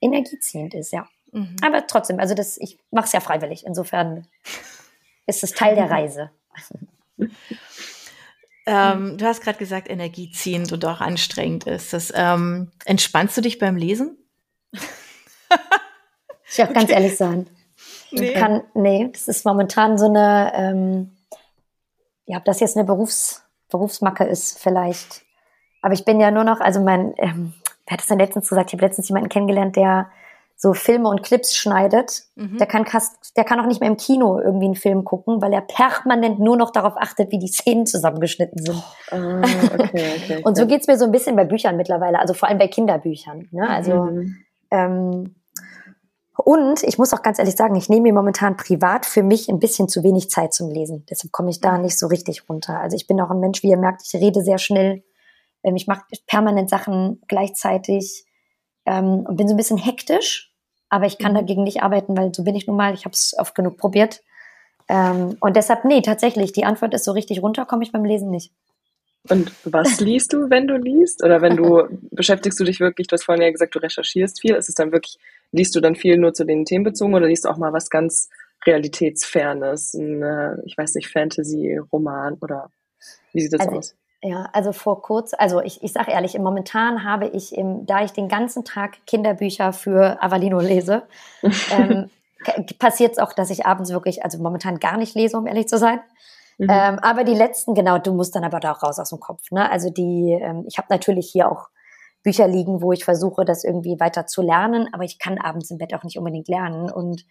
energieziehend ist, ja. Mhm. Aber trotzdem, also das, ich mache es ja freiwillig. Insofern ist es Teil der Reise. Ähm, du hast gerade gesagt, energieziehend und auch anstrengend ist das. Ähm, entspannst du dich beim Lesen? Ich will auch ganz ehrlich sein. Nee. Kann, nee, das ist momentan so eine, ähm, ja, ob das jetzt eine Berufs, Berufsmacke ist, vielleicht. Aber ich bin ja nur noch, also mein, ähm, wer hat das denn letztens gesagt? Ich habe letztens jemanden kennengelernt, der so Filme und Clips schneidet. Mhm. Der kann fast, der kann auch nicht mehr im Kino irgendwie einen Film gucken, weil er permanent nur noch darauf achtet, wie die Szenen zusammengeschnitten sind. Ah, okay, okay. Und so geht's mir so ein bisschen bei Büchern mittlerweile, also vor allem bei Kinderbüchern. Ne? Also Mhm. ähm, und ich muss auch ganz ehrlich sagen, ich nehme mir momentan privat für mich ein bisschen zu wenig Zeit zum Lesen. Deshalb komme ich da nicht so richtig runter. Also ich bin auch ein Mensch, wie ihr merkt, ich rede sehr schnell. Ähm, ich mache permanent Sachen gleichzeitig ähm, und bin so ein bisschen hektisch. Aber ich kann Mhm. dagegen nicht arbeiten, weil so bin ich nun mal. Ich habe es oft genug probiert. Ähm, und deshalb, nee, tatsächlich, die Antwort ist so richtig runter, komme ich beim Lesen nicht. Und was liest du, wenn du liest? Oder wenn du, beschäftigst du dich wirklich, du hast vorhin ja gesagt, du recherchierst viel. Ist es dann wirklich, liest du dann viel nur zu den Themen bezogen oder liest du auch mal was ganz Realitätsfernes? Ein, ich weiß nicht, Fantasy-Roman oder wie sieht das Also aus? Ja, also vor kurz, also ich, ich sage ehrlich, momentan habe ich, im, da ich den ganzen Tag Kinderbücher für Avalino lese, ähm, passiert es auch, dass ich abends wirklich, also momentan gar nicht lese, um ehrlich zu sein. Mhm. Ähm, aber die letzten, genau, du musst dann aber da auch raus aus dem Kopf. Ne? Also die, ähm, ich habe natürlich hier auch Bücher liegen, wo ich versuche, das irgendwie weiter zu lernen, aber ich kann abends im Bett auch nicht unbedingt lernen. Und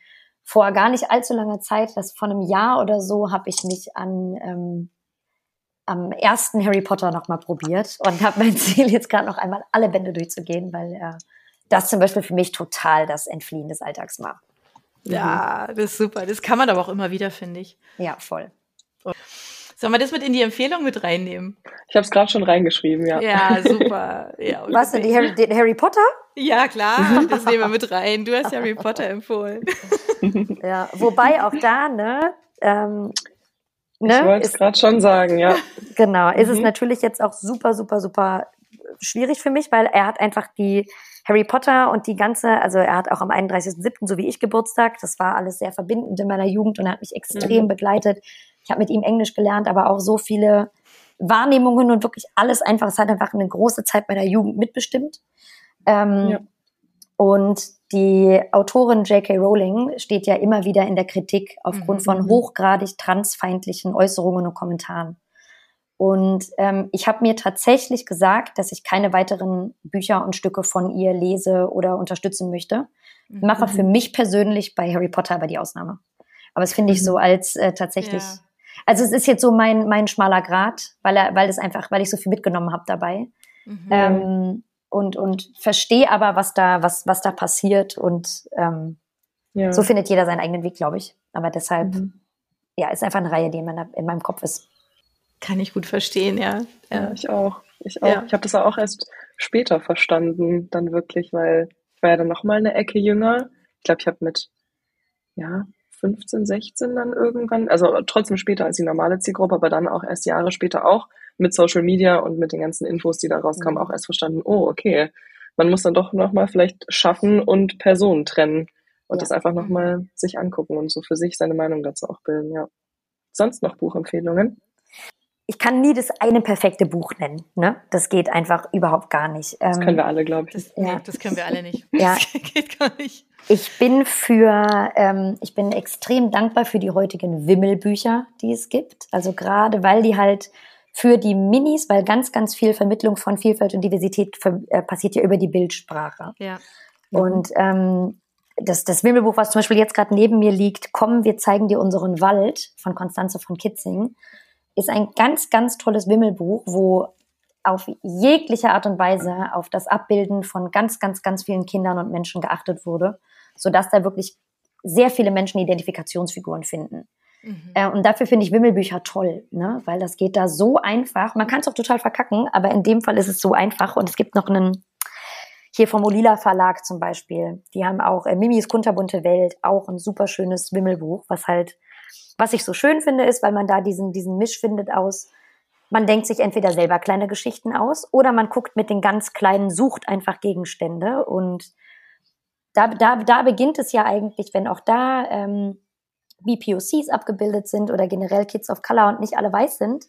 vor gar nicht allzu langer Zeit, das vor einem Jahr oder so, habe ich mich an ähm, am ersten Harry Potter noch mal probiert und habe mein Ziel jetzt gerade noch einmal alle Bände durchzugehen, weil äh, das zum Beispiel für mich total das Entfliehen des Alltags war. Ja, das ist super. Das kann man aber auch immer wieder, finde ich. Ja, voll. Sollen wir das mit in die Empfehlung mit reinnehmen? Ich habe es gerade schon reingeschrieben, ja. Ja, super. Ja, Was denn, die Harry, den Harry Potter? Ja, klar, das nehmen wir mit rein. Du hast Harry Potter empfohlen. Ja, wobei auch da, ne, ähm, Ich ne, wollte es gerade schon sagen, ja. genau, ist es Mhm. natürlich jetzt auch super, super, super schwierig für mich, weil er hat einfach die Harry Potter und die ganze, also er hat auch am 31.07., so wie ich Geburtstag, das war alles sehr verbindend in meiner Jugend und er hat mich extrem Mhm. begleitet. Ich habe mit ihm Englisch gelernt, aber auch so viele Wahrnehmungen und wirklich alles einfach, es hat einfach eine große Zeit meiner Jugend mitbestimmt. Ähm, Ja. Und die Autorin J.K. Rowling steht ja immer wieder in der Kritik aufgrund von Mhm. hochgradig transfeindlichen Äußerungen und Kommentaren. Und ähm, ich habe mir tatsächlich gesagt, dass ich keine weiteren Bücher und Stücke von ihr lese oder unterstützen möchte. Mhm. Mache für mich persönlich bei Harry Potter aber die Ausnahme. Aber es finde ich so als äh, tatsächlich. Ja. Also es ist jetzt so mein mein schmaler Grad, weil er, weil es einfach, weil ich so viel mitgenommen habe dabei Mhm. ähm, und und verstehe aber, was da was was da passiert und ähm, Ja. so findet jeder seinen eigenen Weg, glaube ich. Aber deshalb, Mhm. ja, ist einfach eine Reihe, die in, meiner, in meinem Kopf ist. Kann ich gut verstehen, ja. Ja, ja. ich auch. Ich auch. Ja. Ich habe das auch erst später verstanden, dann wirklich, weil ich war ja dann noch mal eine Ecke jünger. Ich glaube, ich habe mit ja 15, 16 dann irgendwann, also trotzdem später als die normale Zielgruppe, aber dann auch erst Jahre später auch mit Social Media und mit den ganzen Infos, die da rauskamen, Mhm. auch erst verstanden. Oh, okay, man muss dann doch noch mal vielleicht schaffen und Personen trennen und Ja. das einfach noch mal sich angucken und so für sich seine Meinung dazu auch bilden. Ja. Sonst noch Buchempfehlungen? Ich kann nie das eine perfekte Buch nennen. Ne? Das geht einfach überhaupt gar nicht. Das Ähm, können wir alle, glaube ich. Das, Ja. das können wir alle nicht. Ja. Das geht gar nicht. Ich bin für, ähm, ich bin extrem dankbar für die heutigen Wimmelbücher, die es gibt. Also gerade weil die halt für die Minis, weil ganz, ganz viel Vermittlung von Vielfalt und Diversität ver- äh, passiert ja über die Bildsprache. Ja. Und ähm, das, das Wimmelbuch, was zum Beispiel jetzt gerade neben mir liegt, Komm, wir zeigen dir unseren Wald von Konstanze von Kitzing, ist ein ganz, ganz tolles Wimmelbuch, wo auf jegliche Art und Weise auf das Abbilden von ganz, ganz, ganz vielen Kindern und Menschen geachtet wurde, sodass da wirklich sehr viele Menschen Identifikationsfiguren finden. Mhm. Äh, und dafür finde ich Wimmelbücher toll, ne? weil das geht da so einfach. Man kann es auch total verkacken, aber in dem Fall ist es so einfach. Und es gibt noch einen, hier vom Olila Verlag zum Beispiel, die haben auch äh, Mimis kunterbunte Welt, auch ein super schönes Wimmelbuch, was halt, was ich so schön finde, ist, weil man da diesen, diesen Misch findet aus, man denkt sich entweder selber kleine Geschichten aus oder man guckt mit den ganz Kleinen, sucht einfach Gegenstände und da, da, da beginnt es ja eigentlich, wenn auch da ähm, BPOCs abgebildet sind oder generell Kids of Color und nicht alle weiß sind,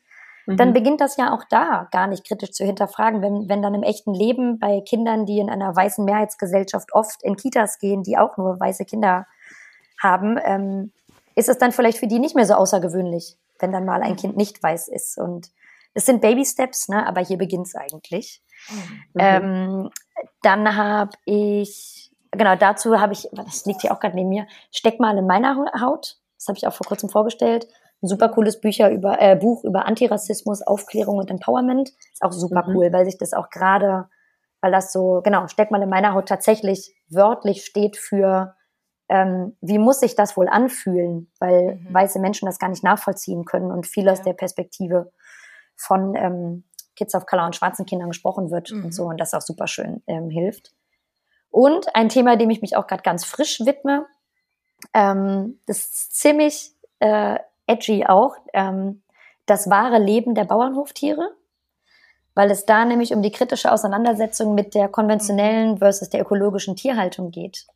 dann Mhm. beginnt das ja auch da gar nicht kritisch zu hinterfragen, wenn, wenn dann im echten Leben bei Kindern, die in einer weißen Mehrheitsgesellschaft oft in Kitas gehen, die auch nur weiße Kinder haben, ähm, ist es dann vielleicht für die nicht mehr so außergewöhnlich, wenn dann mal ein Kind nicht weiß ist. Und es sind Baby Steps, ne? aber hier beginnt's eigentlich. Mhm. Ähm, dann habe ich, genau, dazu habe ich, das liegt hier auch gerade neben mir, Steck mal in meiner Haut. Das habe ich auch vor kurzem vorgestellt. Ein super cooles Bücher über, äh, Buch über Antirassismus, Aufklärung und Empowerment. Ist auch super Mhm. cool, weil sich das auch gerade, weil das so, genau, Steck mal in meiner Haut tatsächlich wörtlich steht für, ähm, wie muss sich das wohl anfühlen, weil Mhm. weiße Menschen das gar nicht nachvollziehen können und viel aus Ja. der Perspektive von ähm, Kids of Color und schwarzen Kindern gesprochen wird Mhm. und so und das auch super schön ähm, hilft. Und ein Thema, dem ich mich auch gerade ganz frisch widme, ähm, das ist ziemlich äh, edgy auch, ähm, das wahre Leben der Bauernhoftiere, weil es da nämlich um die kritische Auseinandersetzung mit der konventionellen versus der ökologischen Tierhaltung geht.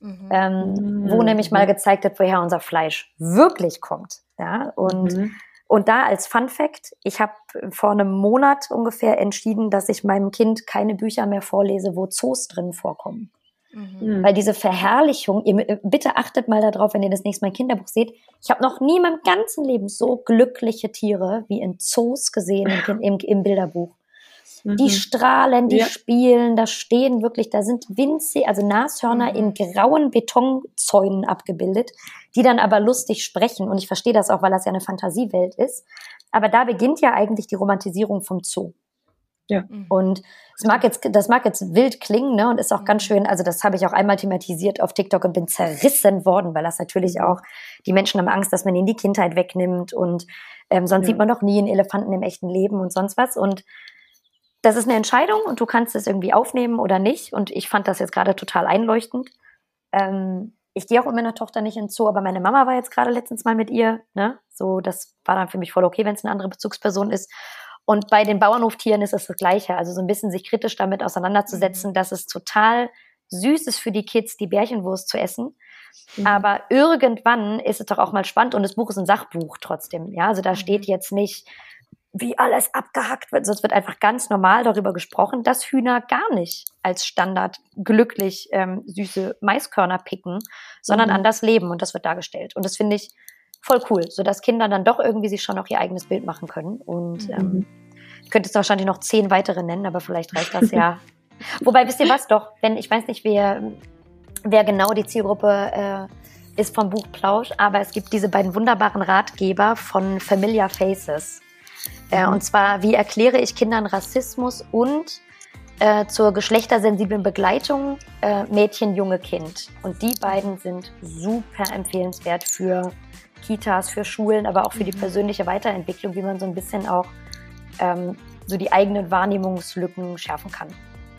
Mhm. Ähm, Wo Mhm. nämlich mal gezeigt wird, woher unser Fleisch wirklich kommt. Ja, und Mhm. und da als Fun Fact, ich habe vor einem Monat ungefähr entschieden, dass ich meinem Kind keine Bücher mehr vorlese, wo Zoos drin vorkommen. Mhm. Mhm. Weil diese Verherrlichung, ihr, bitte achtet mal darauf, wenn ihr das nächste Mal ein Kinderbuch seht. Ich habe noch nie in meinem ganzen Leben so glückliche Tiere wie in Zoos gesehen im, im, im Bilderbuch. Die Mhm. strahlen, die Ja. spielen, da stehen wirklich, da sind winzig, also Nashörner Mhm. in grauen Betonzäunen abgebildet, die dann aber lustig sprechen. Und ich verstehe das auch, weil das ja eine Fantasiewelt ist. Aber da beginnt ja eigentlich die Romantisierung vom Zoo. Mhm. Und es mag jetzt, das mag jetzt wild klingen, ne, und ist auch ganz Mhm. schön, also das habe ich auch einmal thematisiert auf TikTok und bin zerrissen worden, weil das natürlich auch, die Menschen haben Angst, dass man ihnen die Kindheit wegnimmt und ähm, sonst Ja. sieht man doch nie einen Elefanten im echten Leben und sonst was. Und das ist eine Entscheidung und du kannst es irgendwie aufnehmen oder nicht. Und ich fand das jetzt gerade total einleuchtend. Ähm, ich gehe auch mit meiner Tochter nicht ins Zoo, aber meine Mama war jetzt gerade letztens mal mit ihr. Ne? So, das war dann für mich voll okay, wenn es eine andere Bezugsperson ist. Und bei den Bauernhoftieren ist es das Gleiche. Also so ein bisschen sich kritisch damit auseinanderzusetzen, dass es total süß ist für die Kids, die Bärchenwurst zu essen. Mhm. Aber irgendwann ist es doch auch mal spannend und das Buch ist ein Sachbuch trotzdem. Ja, also da Mhm. steht jetzt nicht, wie alles abgehackt wird, sonst wird einfach ganz normal darüber gesprochen, dass Hühner gar nicht als Standard glücklich ähm, süße Maiskörner picken, sondern Mhm. anders leben und das wird dargestellt. Und das finde ich voll cool, sodass Kinder dann doch irgendwie sich schon auch ihr eigenes Bild machen können. Und ähm, Mhm. ich könnte jetzt wahrscheinlich noch zehn weitere nennen, aber vielleicht reicht das ja. Wobei, wisst ihr was doch, wenn, ich weiß nicht, wer, wer genau die Zielgruppe äh, ist vom Buch Plausch, aber es gibt diese beiden wunderbaren Ratgeber von Familiar Faces. Äh, und zwar, wie erkläre ich Kindern Rassismus und äh, zur geschlechtersensiblen Begleitung äh, Mädchen, junge Kind. Und die beiden sind super empfehlenswert für Kitas, für Schulen, aber auch für die persönliche Weiterentwicklung, wie man so ein bisschen auch ähm, so die eigenen Wahrnehmungslücken schärfen kann.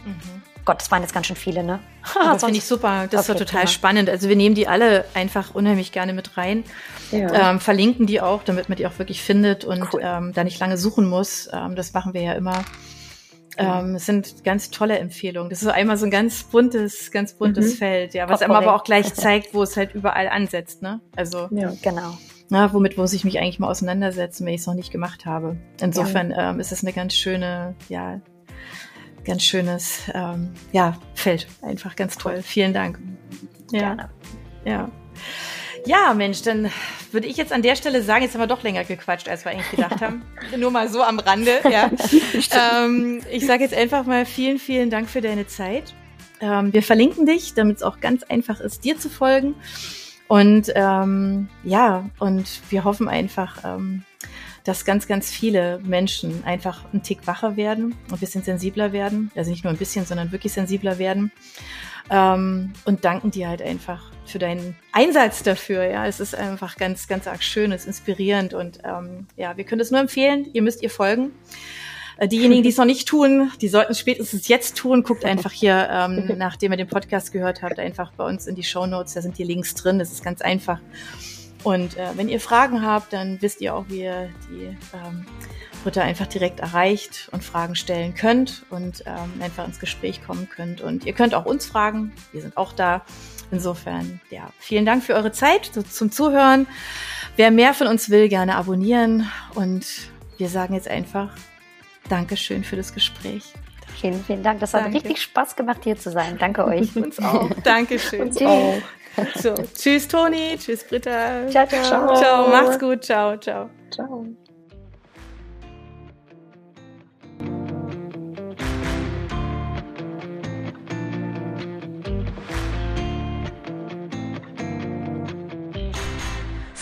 Mhm. Gott, das waren jetzt ganz schön viele, ne? Das finde ich super. Das war Okay, total prima. spannend. Also wir nehmen die alle einfach unheimlich gerne mit rein. Ja. Ähm, verlinken die auch, damit man die auch wirklich findet und Cool. ähm, da nicht lange suchen muss. Ähm, das machen wir ja immer. Ähm, es sind ganz tolle Empfehlungen. Das ist einmal so ein ganz buntes, ganz buntes Mhm. Feld, ja, was einem aber auch gleich zeigt, wo es halt überall ansetzt, ne? Also, ja. Genau. na, womit muss ich mich eigentlich mal auseinandersetzen, wenn ich es noch nicht gemacht habe. Insofern ähm, ist es eine ganz schöne, ja, ganz schönes, ähm, ja, Feld. Einfach ganz toll. Vielen Dank. Ja. Gerne. Ja. Ja, Mensch, dann würde ich jetzt an der Stelle sagen, jetzt haben wir doch länger gequatscht, als wir eigentlich gedacht haben. Nur mal so am Rande, ja. ähm, ich sage jetzt einfach mal vielen, vielen Dank für deine Zeit. Ähm, wir verlinken dich, damit es auch ganz einfach ist, dir zu folgen. Und ähm, ja, und wir hoffen einfach, ähm, dass ganz, ganz viele Menschen einfach ein Tick wacher werden, ein bisschen sensibler werden. Also nicht nur ein bisschen, sondern wirklich sensibler werden. Ähm, und danken dir halt einfach für deinen Einsatz dafür. Ja, es ist einfach ganz, ganz arg schön, es ist inspirierend und ähm, ja, wir können es nur empfehlen. Ihr müsst ihr folgen. Äh, Diejenigen, die es noch nicht tun, die sollten es spätestens jetzt tun. Guckt einfach hier, ähm, nachdem ihr den Podcast gehört habt, einfach bei uns in die Show Notes. Da sind die Links drin. Das ist ganz einfach. Und äh, wenn ihr Fragen habt, dann wisst ihr auch, wie ihr die ähm, Britta einfach direkt erreicht und Fragen stellen könnt und ähm, einfach ins Gespräch kommen könnt. Und ihr könnt auch uns fragen. Wir sind auch da. Insofern, ja, vielen Dank für eure Zeit so zum Zuhören. Wer mehr von uns will, gerne abonnieren. Und wir sagen jetzt einfach Dankeschön für das Gespräch. Vielen, vielen Dank. Das hat Danke. richtig Spaß gemacht, hier zu sein. Danke euch. Uns auch. Dankeschön. Uns auch. So, tschüss Toni, tschüss Britta. Ciao, ciao. Ciao. Ciao, macht's gut. Ciao, ciao. Ciao.